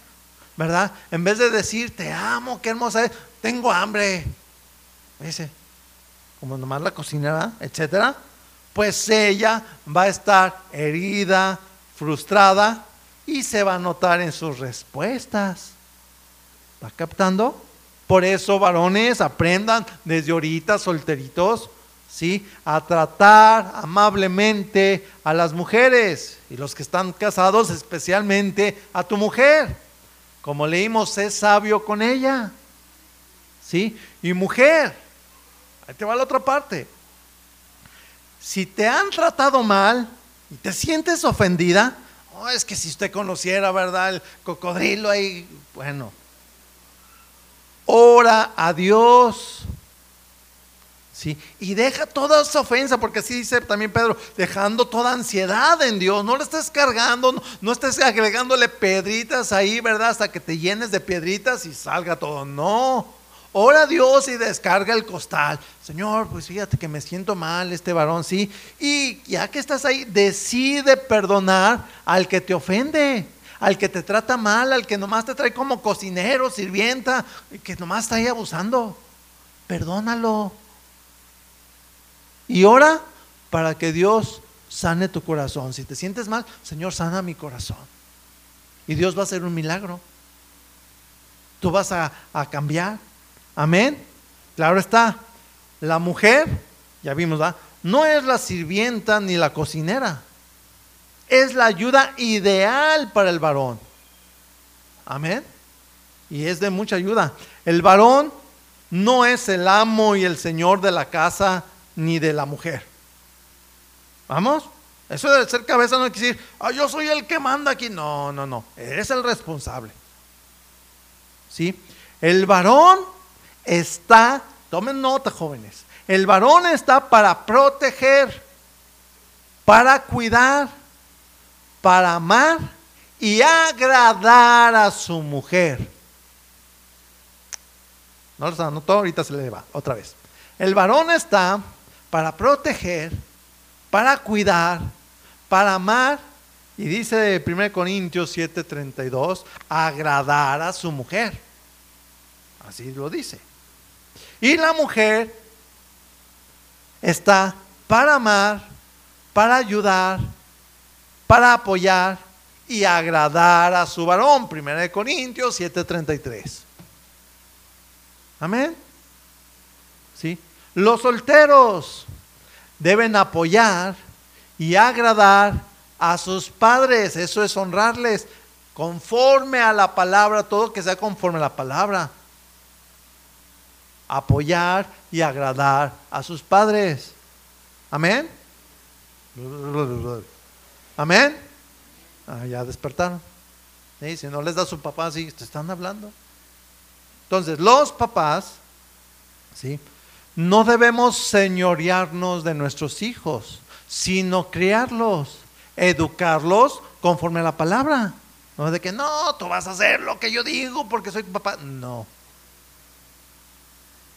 ¿verdad? En vez de decir, te amo, qué hermosa es, tengo hambre, dice, como nomás la cocinera, etcétera, pues ella va a estar herida, frustrada y se va a notar en sus respuestas. ¿Va captando? Por eso, varones, aprendan desde ahorita, solteritos, ¿sí? A tratar amablemente a las mujeres y los que están casados, especialmente a tu mujer. Como leímos, sé sabio con ella, ¿sí? Y mujer, ahí te va la otra parte. Si te han tratado mal y te sientes ofendida, oh, es que si usted conociera, ¿verdad? El cocodrilo ahí, bueno, ora a Dios. ¿Sí? Y deja toda esa ofensa, porque así dice también Pedro, dejando toda ansiedad en Dios. No le estés cargando, no, no estés agregándole piedritas ahí, ¿verdad? Hasta que te llenes de piedritas y salga todo. No. Ora a Dios y descarga el costal. Señor, pues fíjate que me siento mal este varón, sí. Y ya que estás ahí, decide perdonar al que te ofende al que te trata mal, al que nomás te trae como cocinero, sirvienta, que nomás está ahí abusando. Perdónalo. Y ora para que Dios sane tu corazón. Si te sientes mal, Señor, sana mi corazón. Y Dios va a hacer un milagro. Tú vas a, a cambiar. Amén. Claro está. La mujer, ya vimos, ¿verdad? no es la sirvienta ni la cocinera es la ayuda ideal para el varón. Amén. Y es de mucha ayuda. El varón no es el amo y el señor de la casa ni de la mujer. ¿Vamos? Eso de ser cabeza no quiere decir, ah, yo soy el que manda aquí. No, no, no. Eres el responsable. ¿Sí? El varón está, tomen nota jóvenes, el varón está para proteger, para cuidar, para amar y agradar a su mujer. No lo anotó, ahorita se le va, otra vez. El varón está para proteger, para cuidar, para amar, y dice 1 Corintios 7:32, agradar a su mujer. Así lo dice. Y la mujer está para amar, para ayudar, para apoyar y agradar a su varón. 1 Corintios 7:33. Amén. ¿Sí? Los solteros deben apoyar y agradar a sus padres. Eso es honrarles conforme a la palabra, todo que sea conforme a la palabra. Apoyar y agradar a sus padres. Amén. Amén. Ah, ya despertaron. Si no les da su papá así, te están hablando. Entonces, los papás, ¿sí? No debemos señorearnos de nuestros hijos, sino criarlos, educarlos conforme a la palabra. No de que no, tú vas a hacer lo que yo digo porque soy tu papá. No.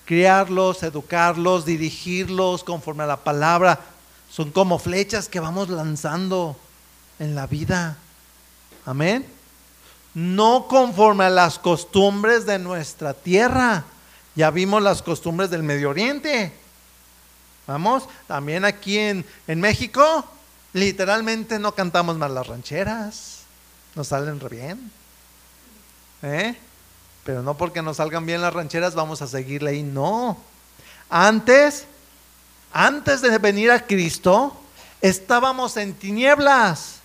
Criarlos, educarlos, dirigirlos conforme a la palabra. Son como flechas que vamos lanzando en la vida. Amén. No conforme a las costumbres de nuestra tierra. Ya vimos las costumbres del Medio Oriente. Vamos, también aquí en, en México, literalmente no cantamos más las rancheras. Nos salen re bien. ¿Eh? Pero no porque nos salgan bien las rancheras vamos a seguirle ahí. No. Antes, antes de venir a Cristo, estábamos en tinieblas.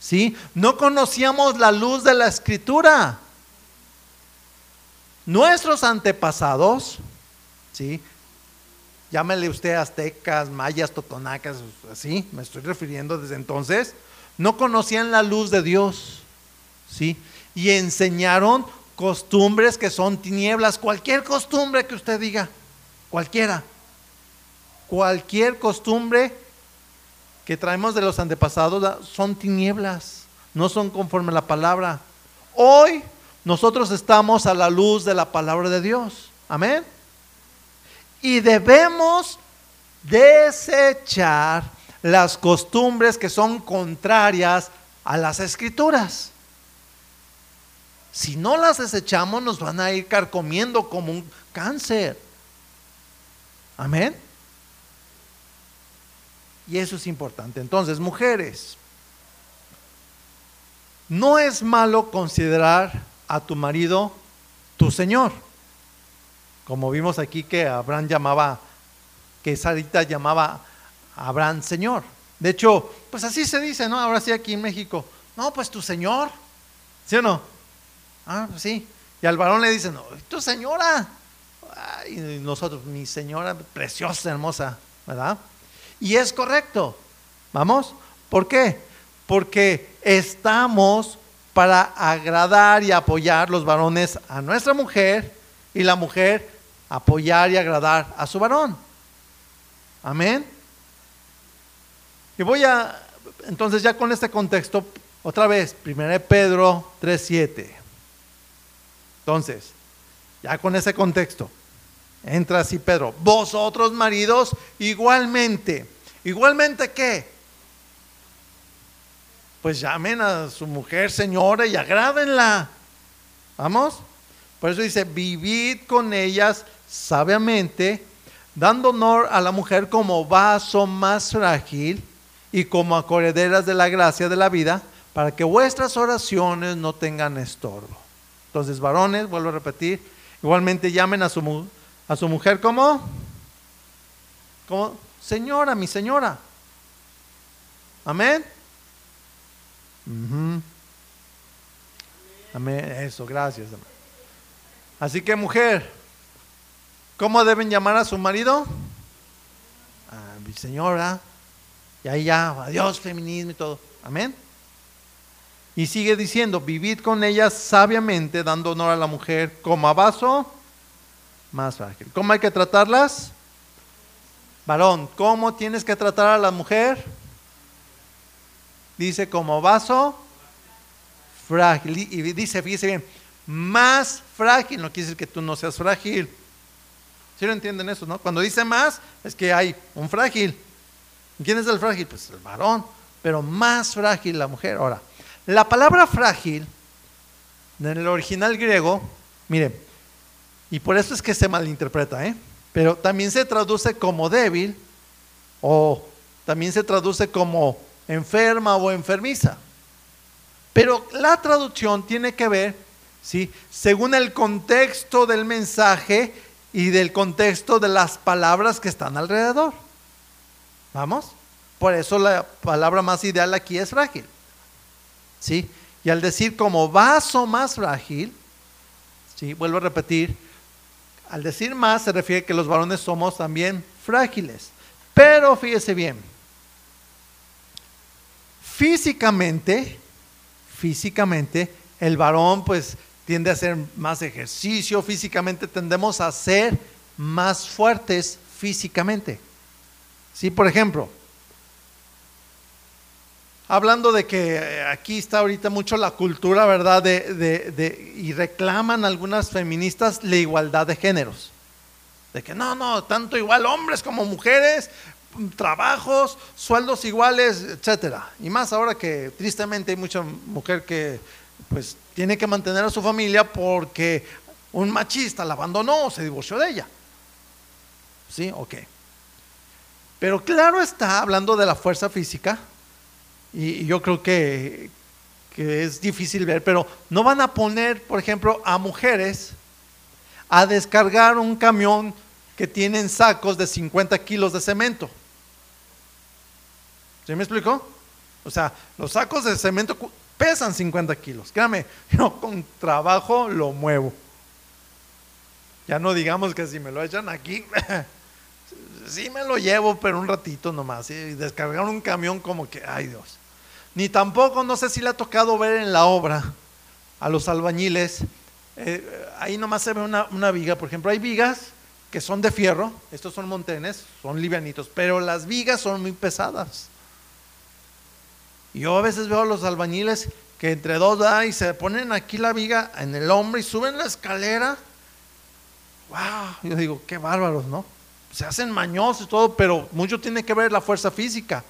¿Sí? No conocíamos la luz de la escritura. Nuestros antepasados, ¿sí? Llámele usted aztecas, mayas, totonacas, así, me estoy refiriendo desde entonces, no conocían la luz de Dios, ¿sí? Y enseñaron costumbres que son tinieblas, cualquier costumbre que usted diga, cualquiera, cualquier costumbre que traemos de los antepasados son tinieblas, no son conforme a la palabra. Hoy nosotros estamos a la luz de la palabra de Dios. Amén. Y debemos desechar las costumbres que son contrarias a las escrituras. Si no las desechamos, nos van a ir carcomiendo como un cáncer. Amén. Y eso es importante. Entonces, mujeres, no es malo considerar a tu marido tu Señor. Como vimos aquí que Abraham llamaba, que Sarita llamaba a Abraham Señor. De hecho, pues así se dice, ¿no? Ahora sí aquí en México. No, pues tu Señor. ¿Sí o no? Ah, pues sí. Y al varón le dicen, no, tu señora. y nosotros, mi señora preciosa, hermosa, ¿verdad? Y es correcto. ¿Vamos? ¿Por qué? Porque estamos para agradar y apoyar los varones a nuestra mujer y la mujer apoyar y agradar a su varón. Amén. Y voy a, entonces ya con este contexto, otra vez, 1 Pedro 3.7. Entonces, ya con ese contexto, Entra así Pedro, vosotros maridos igualmente. ¿Igualmente qué? Pues llamen a su mujer señora y agrádenla. ¿Vamos? Por eso dice, vivid con ellas sabiamente, dando honor a la mujer como vaso más frágil y como acorrederas de la gracia de la vida, para que vuestras oraciones no tengan estorbo. Entonces, varones, vuelvo a repetir, igualmente llamen a su a su mujer como, como señora, mi señora. Amén. Amén. Eso, gracias. Así que mujer, ¿cómo deben llamar a su marido? A mi señora. Y ahí ya, adiós feminismo y todo. Amén. Y sigue diciendo, vivid con ellas sabiamente, dando honor a la mujer como a vaso más frágil. ¿Cómo hay que tratarlas? Varón, ¿cómo tienes que tratar a la mujer? Dice como vaso frágil. Y dice, fíjese bien, más frágil, no quiere decir que tú no seas frágil. ¿Sí lo entienden eso, no? Cuando dice más, es que hay un frágil. ¿Quién es el frágil? Pues el varón, pero más frágil la mujer. Ahora, la palabra frágil, en el original griego, miren, y por eso es que se malinterpreta, ¿eh? Pero también se traduce como débil o también se traduce como enferma o enfermiza. Pero la traducción tiene que ver, ¿sí? Según el contexto del mensaje y del contexto de las palabras que están alrededor. ¿Vamos? Por eso la palabra más ideal aquí es frágil. ¿Sí? Y al decir como vaso más frágil, ¿sí? Vuelvo a repetir, al decir más se refiere que los varones somos también frágiles. Pero fíjese bien, físicamente, físicamente, el varón pues tiende a hacer más ejercicio, físicamente tendemos a ser más fuertes físicamente. Sí, por ejemplo, hablando de que eh, aquí está ahorita mucho la cultura, ¿verdad? De, de, de, y reclaman algunas feministas la igualdad de géneros. De que no, no, tanto igual hombres como mujeres, trabajos, sueldos iguales, etcétera. Y más ahora que tristemente hay mucha mujer que pues tiene que mantener a su familia porque un machista la abandonó o se divorció de ella. ¿Sí? Ok. Pero claro está, hablando de la fuerza física, y, yo creo que, que es difícil ver, pero no van a poner, por ejemplo, a mujeres a descargar un camión que tienen sacos de 50 kilos de cemento. ¿Sí me explicó? O sea, los sacos de cemento pesan 50 kilos. Créame, yo con trabajo lo muevo. Ya no digamos que si me lo echan aquí, sí me lo llevo, pero un ratito nomás. Y descargar un camión como que, ay Dios. Ni tampoco, no sé si le ha tocado ver en la obra a los albañiles. Eh, ahí nomás se ve una, una viga, por ejemplo, hay vigas que son de fierro, estos son montenes, son livianitos, pero las vigas son muy pesadas. Yo a veces veo a los albañiles que entre dos da y se ponen aquí la viga en el hombro y suben la escalera wow, yo digo, qué bárbaros, ¿no? Se hacen mañosos y todo, pero mucho tiene que ver la fuerza física.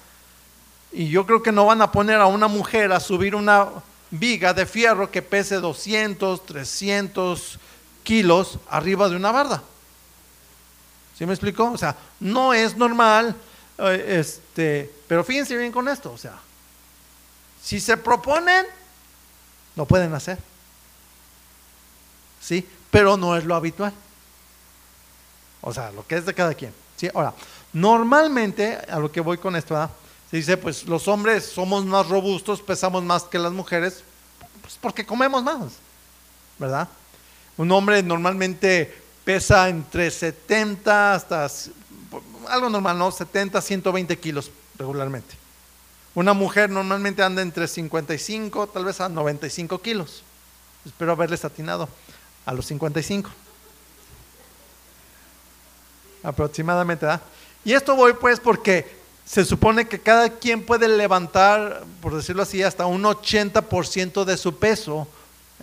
Y yo creo que no van a poner a una mujer a subir una viga de fierro que pese 200, 300 kilos arriba de una barda. ¿Sí me explico? O sea, no es normal, eh, este, pero fíjense bien con esto, o sea, si se proponen, lo pueden hacer. ¿Sí? Pero no es lo habitual. O sea, lo que es de cada quien. ¿sí? Ahora, normalmente, a lo que voy con esto, se dice, pues los hombres somos más robustos, pesamos más que las mujeres, pues porque comemos más, ¿verdad? Un hombre normalmente pesa entre 70 hasta, algo normal, ¿no? 70, 120 kilos regularmente. Una mujer normalmente anda entre 55, tal vez a 95 kilos. Espero haberles atinado a los 55 aproximadamente. ¿verdad? Y esto voy pues porque se supone que cada quien puede levantar, por decirlo así, hasta un 80% de su peso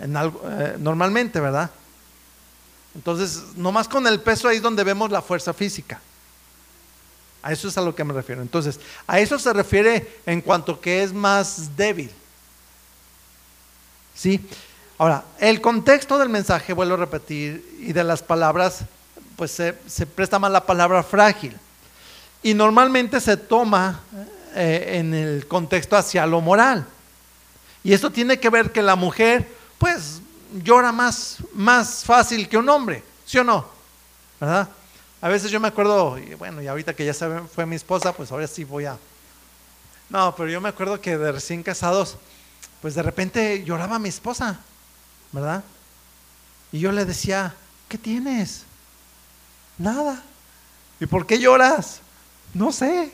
eh, normalmente, ¿verdad? Entonces, nomás con el peso ahí es donde vemos la fuerza física. A eso es a lo que me refiero. Entonces, a eso se refiere en cuanto que es más débil. ¿Sí? Ahora, el contexto del mensaje, vuelvo a repetir, y de las palabras pues se, presta más la palabra frágil. Y normalmente se toma eh, en el contexto hacia lo moral. Y esto tiene que ver que la mujer, pues, llora más, más fácil que un hombre, ¿sí o no? ¿Verdad? A veces yo me acuerdo, y bueno, y ahorita que ya fue mi esposa, pues ahora sí voy a... No, pero yo me acuerdo que de recién casados, pues de repente lloraba mi esposa, ¿verdad? Y yo le decía, ¿qué tienes? Nada. ¿Y por qué lloras? No sé.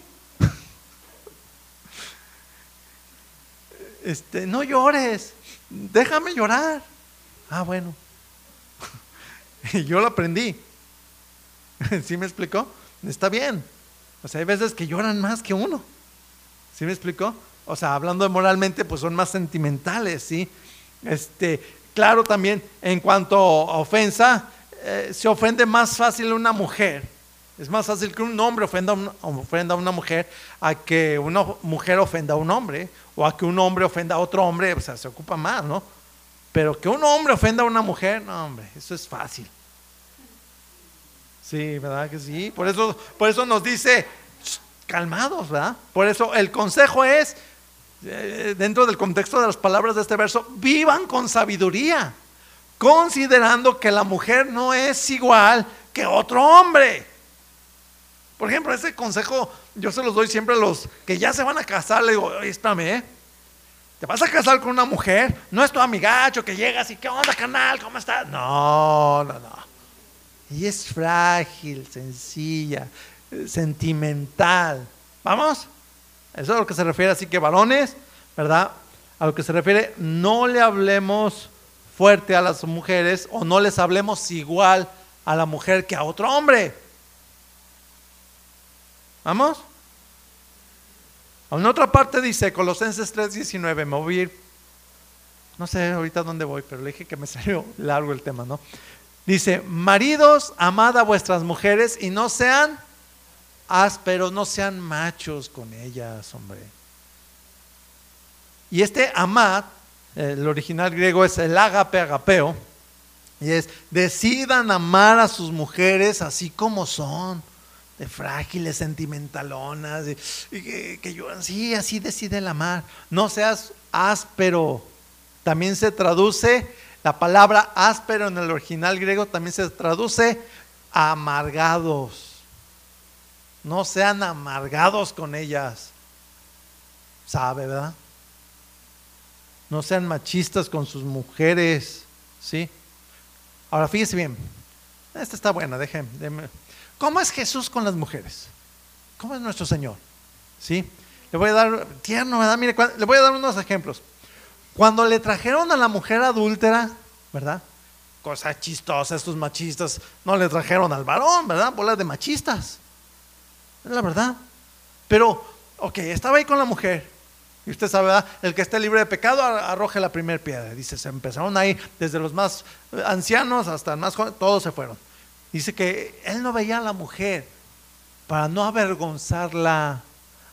Este, no llores, déjame llorar. Ah, bueno. Y yo lo aprendí. ¿Sí me explicó? Está bien. O sea, hay veces que lloran más que uno. ¿Sí me explicó? O sea, hablando de moralmente, pues son más sentimentales, ¿sí? Este, claro también en cuanto a ofensa, eh, se ofende más fácil una mujer. Es más fácil que un hombre ofenda, a una mujer a que una mujer ofenda a un hombre o a que un hombre ofenda a otro hombre, o sea, se ocupa más, ¿no? Pero que un hombre ofenda a una mujer, no, hombre, eso es fácil. Sí, ¿verdad que sí? Por eso, por eso nos dice, calmados, ¿verdad? Por eso el consejo es, eh, dentro del contexto de las palabras de este verso, vivan con sabiduría considerando que la mujer no es igual que otro hombre. Por ejemplo, ese consejo yo se los doy siempre a los que ya se van a casar. Le digo, espérame, ¿eh? ¿Te vas a casar con una mujer? No es tu amigacho que llegas y ¿qué onda, canal? ¿Cómo estás? No, no, no. Y es frágil, sencilla, sentimental. ¿Vamos? Eso es a lo que se refiere, así que varones, ¿verdad? A lo que se refiere, no le hablemos fuerte a las mujeres o no les hablemos igual a la mujer que a otro hombre. ¿Vamos? En otra parte dice, Colosenses 3:19, me voy no sé ahorita dónde voy, pero le dije que me salió largo el tema, ¿no? Dice, maridos, amad a vuestras mujeres y no sean ásperos, no sean machos con ellas, hombre. Y este amad, el original griego es el agape agapeo, y es, decidan amar a sus mujeres así como son, de frágiles, sentimentalonas, y que, que lloran, sí, así decide el amar. No seas áspero. También se traduce, la palabra áspero en el original griego también se traduce amargados. No sean amargados con ellas. ¿Sabe, verdad? No sean machistas con sus mujeres. ¿Sí? Ahora fíjese bien, esta está buena, déjenme. ¿Cómo es Jesús con las mujeres? ¿Cómo es nuestro Señor? ¿Sí? Le voy a dar, tierno, ¿verdad? Mire, le voy a dar unos ejemplos. Cuando le trajeron a la mujer adúltera, ¿verdad? Cosa chistosa, estos machistas no le trajeron al varón, ¿verdad? Bolas de machistas. Es la verdad. Pero, ok, estaba ahí con la mujer. Y usted sabe, ¿verdad? el que esté libre de pecado arroje la primera piedra. Dice, se empezaron ahí desde los más ancianos hasta el más jóvenes, todos se fueron. Dice que él no veía a la mujer para no avergonzarla,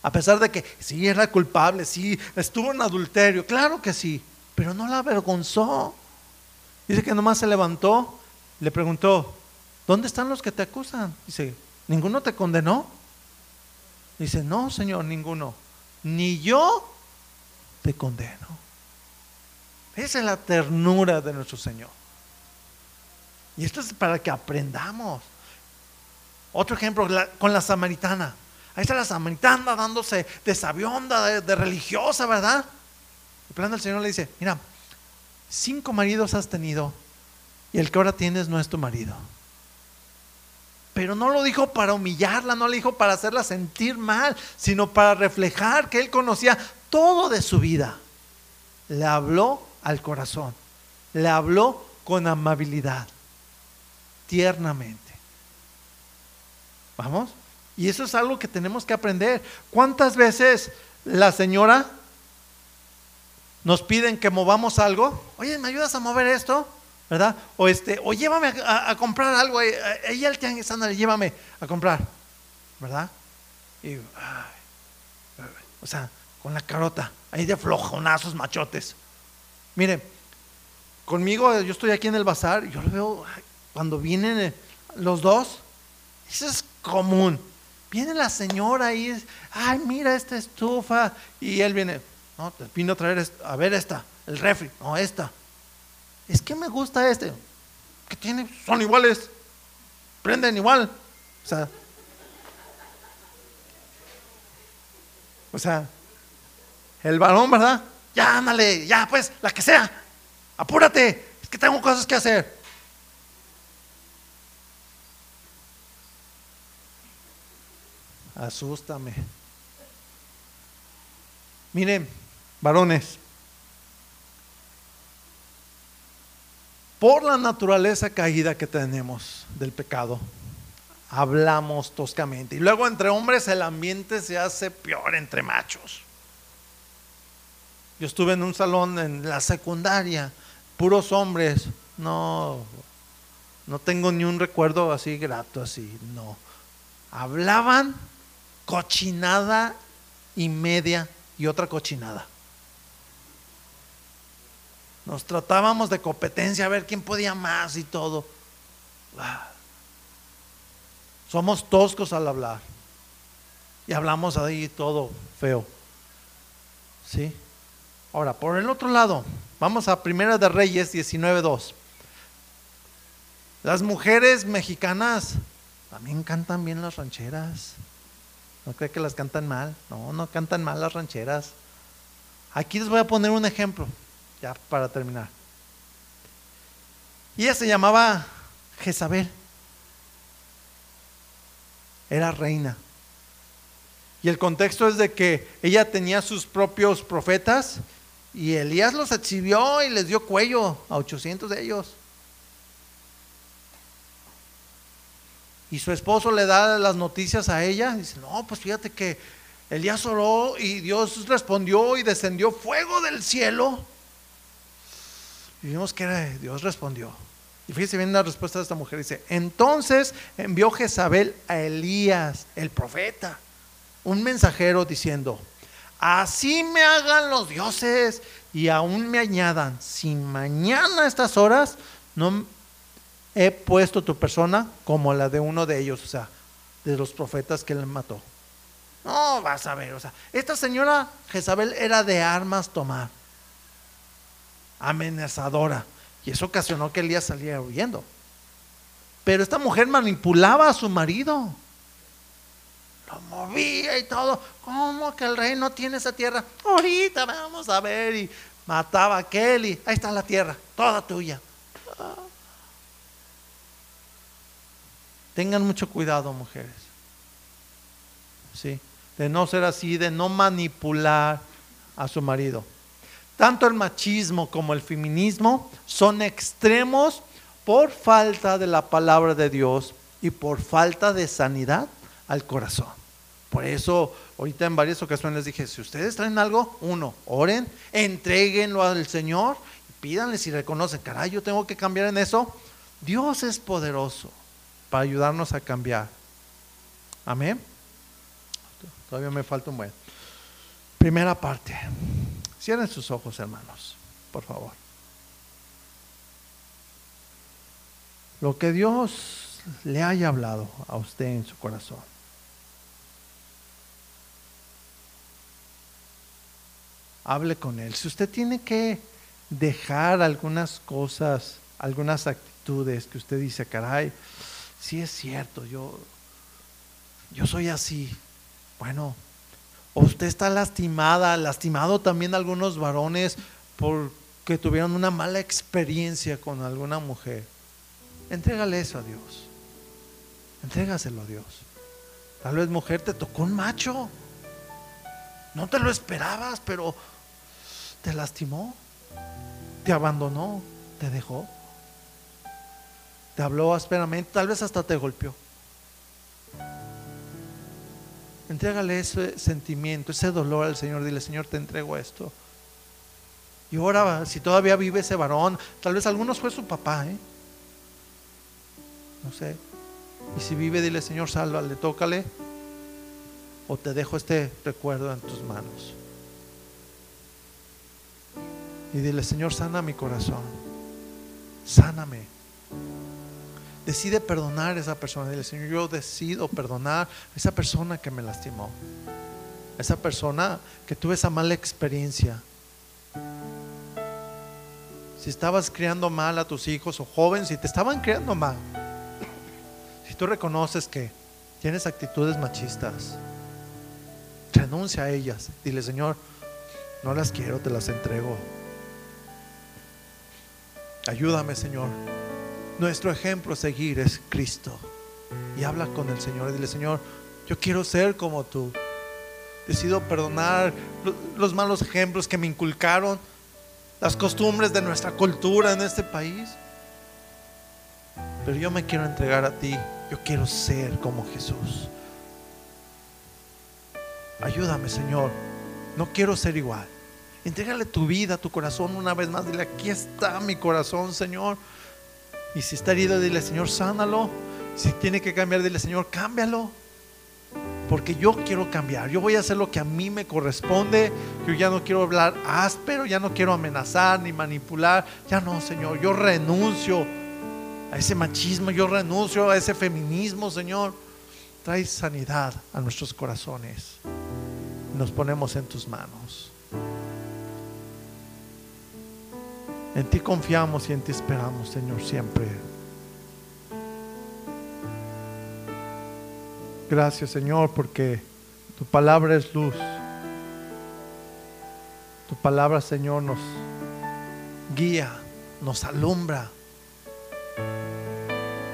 a pesar de que sí era culpable, sí estuvo en adulterio, claro que sí, pero no la avergonzó. Dice que nomás se levantó, le preguntó, ¿dónde están los que te acusan? Dice, ¿ninguno te condenó? Dice, no, Señor, ninguno. Ni yo te condeno. Esa es la ternura de nuestro Señor. Y esto es para que aprendamos. Otro ejemplo, con la samaritana. Ahí está la samaritana dándose de sabionda, de, religiosa, ¿verdad? El plan del Señor le dice, mira, cinco maridos has tenido y el que ahora tienes no es tu marido. Pero no lo dijo para humillarla, no lo dijo para hacerla sentir mal, sino para reflejar que él conocía todo de su vida. Le habló al corazón, le habló con amabilidad, tiernamente. ¿Vamos? Y eso es algo que tenemos que aprender. ¿Cuántas veces la señora nos piden que movamos algo? Oye, ¿me ayudas a mover esto? ¿Verdad? O este, o llévame a, comprar algo. Ella el tianguis, llévame a comprar. ¿Verdad? Y, o sea, con la carota, ahí de flojonazos machotes. Mire, conmigo, yo estoy aquí en el bazar, yo lo veo cuando vienen eh, los dos, eso es común. Viene la señora ahí, ay, mira esta estufa, y él viene, no, te a traer, a ver esta, el refri, no, esta. Es que me gusta este, que tiene, son iguales, prenden igual. O sea, o sea, el varón, ¿verdad? Ya, ándale, ya, pues, la que sea. Apúrate, es que tengo cosas que hacer. Asústame. Miren, varones, por la naturaleza caída que tenemos del pecado, hablamos toscamente. Y luego entre hombres el ambiente se hace peor entre machos. Yo estuve en un salón en la secundaria, puros hombres. No, no tengo ni un recuerdo así grato, así, no. Hablaban cochinada y media y otra cochinada. Nos tratábamos de competencia a ver quién podía más y todo. Ah. Somos toscos al hablar. Y hablamos ahí todo feo. ¿Sí? Ahora, por el otro lado, vamos a Primera de Reyes 19.2. Las mujeres mexicanas también cantan bien las rancheras. ¿No cree que las cantan mal? No, no cantan mal las rancheras. Aquí les voy a poner un ejemplo, ya para terminar. Ella se llamaba Jezabel. Era reina. Y el contexto es de que ella tenía sus propios profetas y Elías los exhibió y les dio cuello a 800 de ellos. Y su esposo le da las noticias a ella. dice, no, pues fíjate que Elías oró y Dios respondió y descendió fuego del cielo. Y vimos que era, Dios respondió. Y fíjese bien la respuesta de esta mujer. Dice, entonces envió Jezabel a Elías, el profeta, un mensajero diciendo, así me hagan los dioses y aún me añadan, si mañana a estas horas no he puesto tu persona como la de uno de ellos, o sea, de los profetas que él mató. No, vas a ver, o sea, esta señora Jezabel era de armas tomar, amenazadora, y eso ocasionó que Elías saliera huyendo. Pero esta mujer manipulaba a su marido, lo movía y todo. ¿Cómo que el rey no tiene esa tierra? Ahorita vamos a ver, y mataba a aquel, y ahí está la tierra, toda tuya. Tengan mucho cuidado, mujeres. Sí de no ser así, de no manipular a su marido. Tanto el machismo como el feminismo son extremos por falta de la palabra de Dios y por falta de sanidad al corazón. Por eso, ahorita en varias ocasiones les dije, si ustedes traen algo, uno, oren, entreguenlo al Señor, pídanle si reconocen, caray, yo tengo que cambiar en eso. Dios es poderoso para ayudarnos a cambiar. Amén. Todavía me falta un buen. Primera parte. Cierren sus ojos, hermanos, por favor. Lo que Dios le haya hablado a usted en su corazón. Hable con Él. Si usted tiene que dejar algunas cosas, algunas actitudes que usted dice, caray, sí es cierto, yo, yo soy así, bueno, usted está lastimada, lastimado también algunos varones porque tuvieron una mala experiencia con alguna mujer. Entrégale eso a Dios. Entrégaselo a Dios. Tal vez mujer te tocó un macho. No te lo esperabas, pero te lastimó. Te abandonó. Te dejó. Te habló ásperamente. Tal vez hasta te golpeó. Entrégale ese sentimiento, ese dolor al Señor. Dile, Señor, te entrego esto. Y ahora, si todavía vive ese varón, tal vez algunos fue su papá, ¿eh? No sé. Y si vive, dile, Señor, sálvale, tócale. O te dejo este recuerdo en tus manos. Y dile, Señor, sana mi corazón. Sáname. Decide perdonar a esa persona. Dile, Señor, yo decido perdonar a esa persona que me lastimó. A esa persona que tuve esa mala experiencia. Si estabas criando mal a tus hijos o jóvenes, si te estaban criando mal. Si tú reconoces que tienes actitudes machistas, renuncia a ellas. Dile, Señor, no las quiero, te las entrego. Ayúdame, Señor nuestro ejemplo a seguir es Cristo. Y habla con el Señor y dile, Señor, yo quiero ser como tú. Decido perdonar los malos ejemplos que me inculcaron, las costumbres de nuestra cultura en este país. Pero yo me quiero entregar a ti. Yo quiero ser como Jesús. Ayúdame, Señor. No quiero ser igual. Entrégale tu vida, tu corazón una vez más. Dile, aquí está mi corazón, Señor. Y si está herido, dile, Señor, sánalo. Si tiene que cambiar, dile, Señor, cámbialo. Porque yo quiero cambiar. Yo voy a hacer lo que a mí me corresponde. Yo ya no quiero hablar áspero, ya no quiero amenazar ni manipular. Ya no, Señor. Yo renuncio a ese machismo. Yo renuncio a ese feminismo, Señor. Trae sanidad a nuestros corazones. Nos ponemos en tus manos. En ti confiamos y en ti esperamos, Señor, siempre. Gracias, Señor, porque tu palabra es luz. Tu palabra, Señor, nos guía, nos alumbra.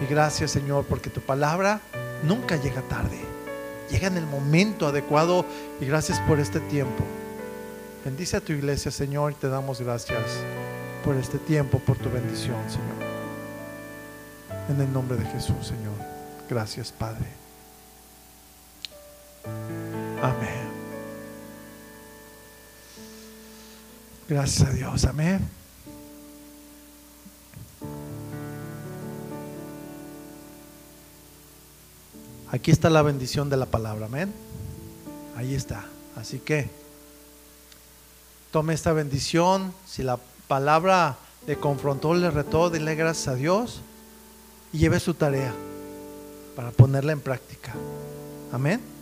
Y gracias, Señor, porque tu palabra nunca llega tarde. Llega en el momento adecuado y gracias por este tiempo. Bendice a tu iglesia, Señor, y te damos gracias por este tiempo, por tu bendición, Señor. En el nombre de Jesús, Señor. Gracias, Padre. Amén. Gracias a Dios, amén. Aquí está la bendición de la palabra, amén. Ahí está. Así que tome esta bendición, si la palabra le confrontó, le retó, dile gracias a Dios y lleve su tarea para ponerla en práctica. Amén.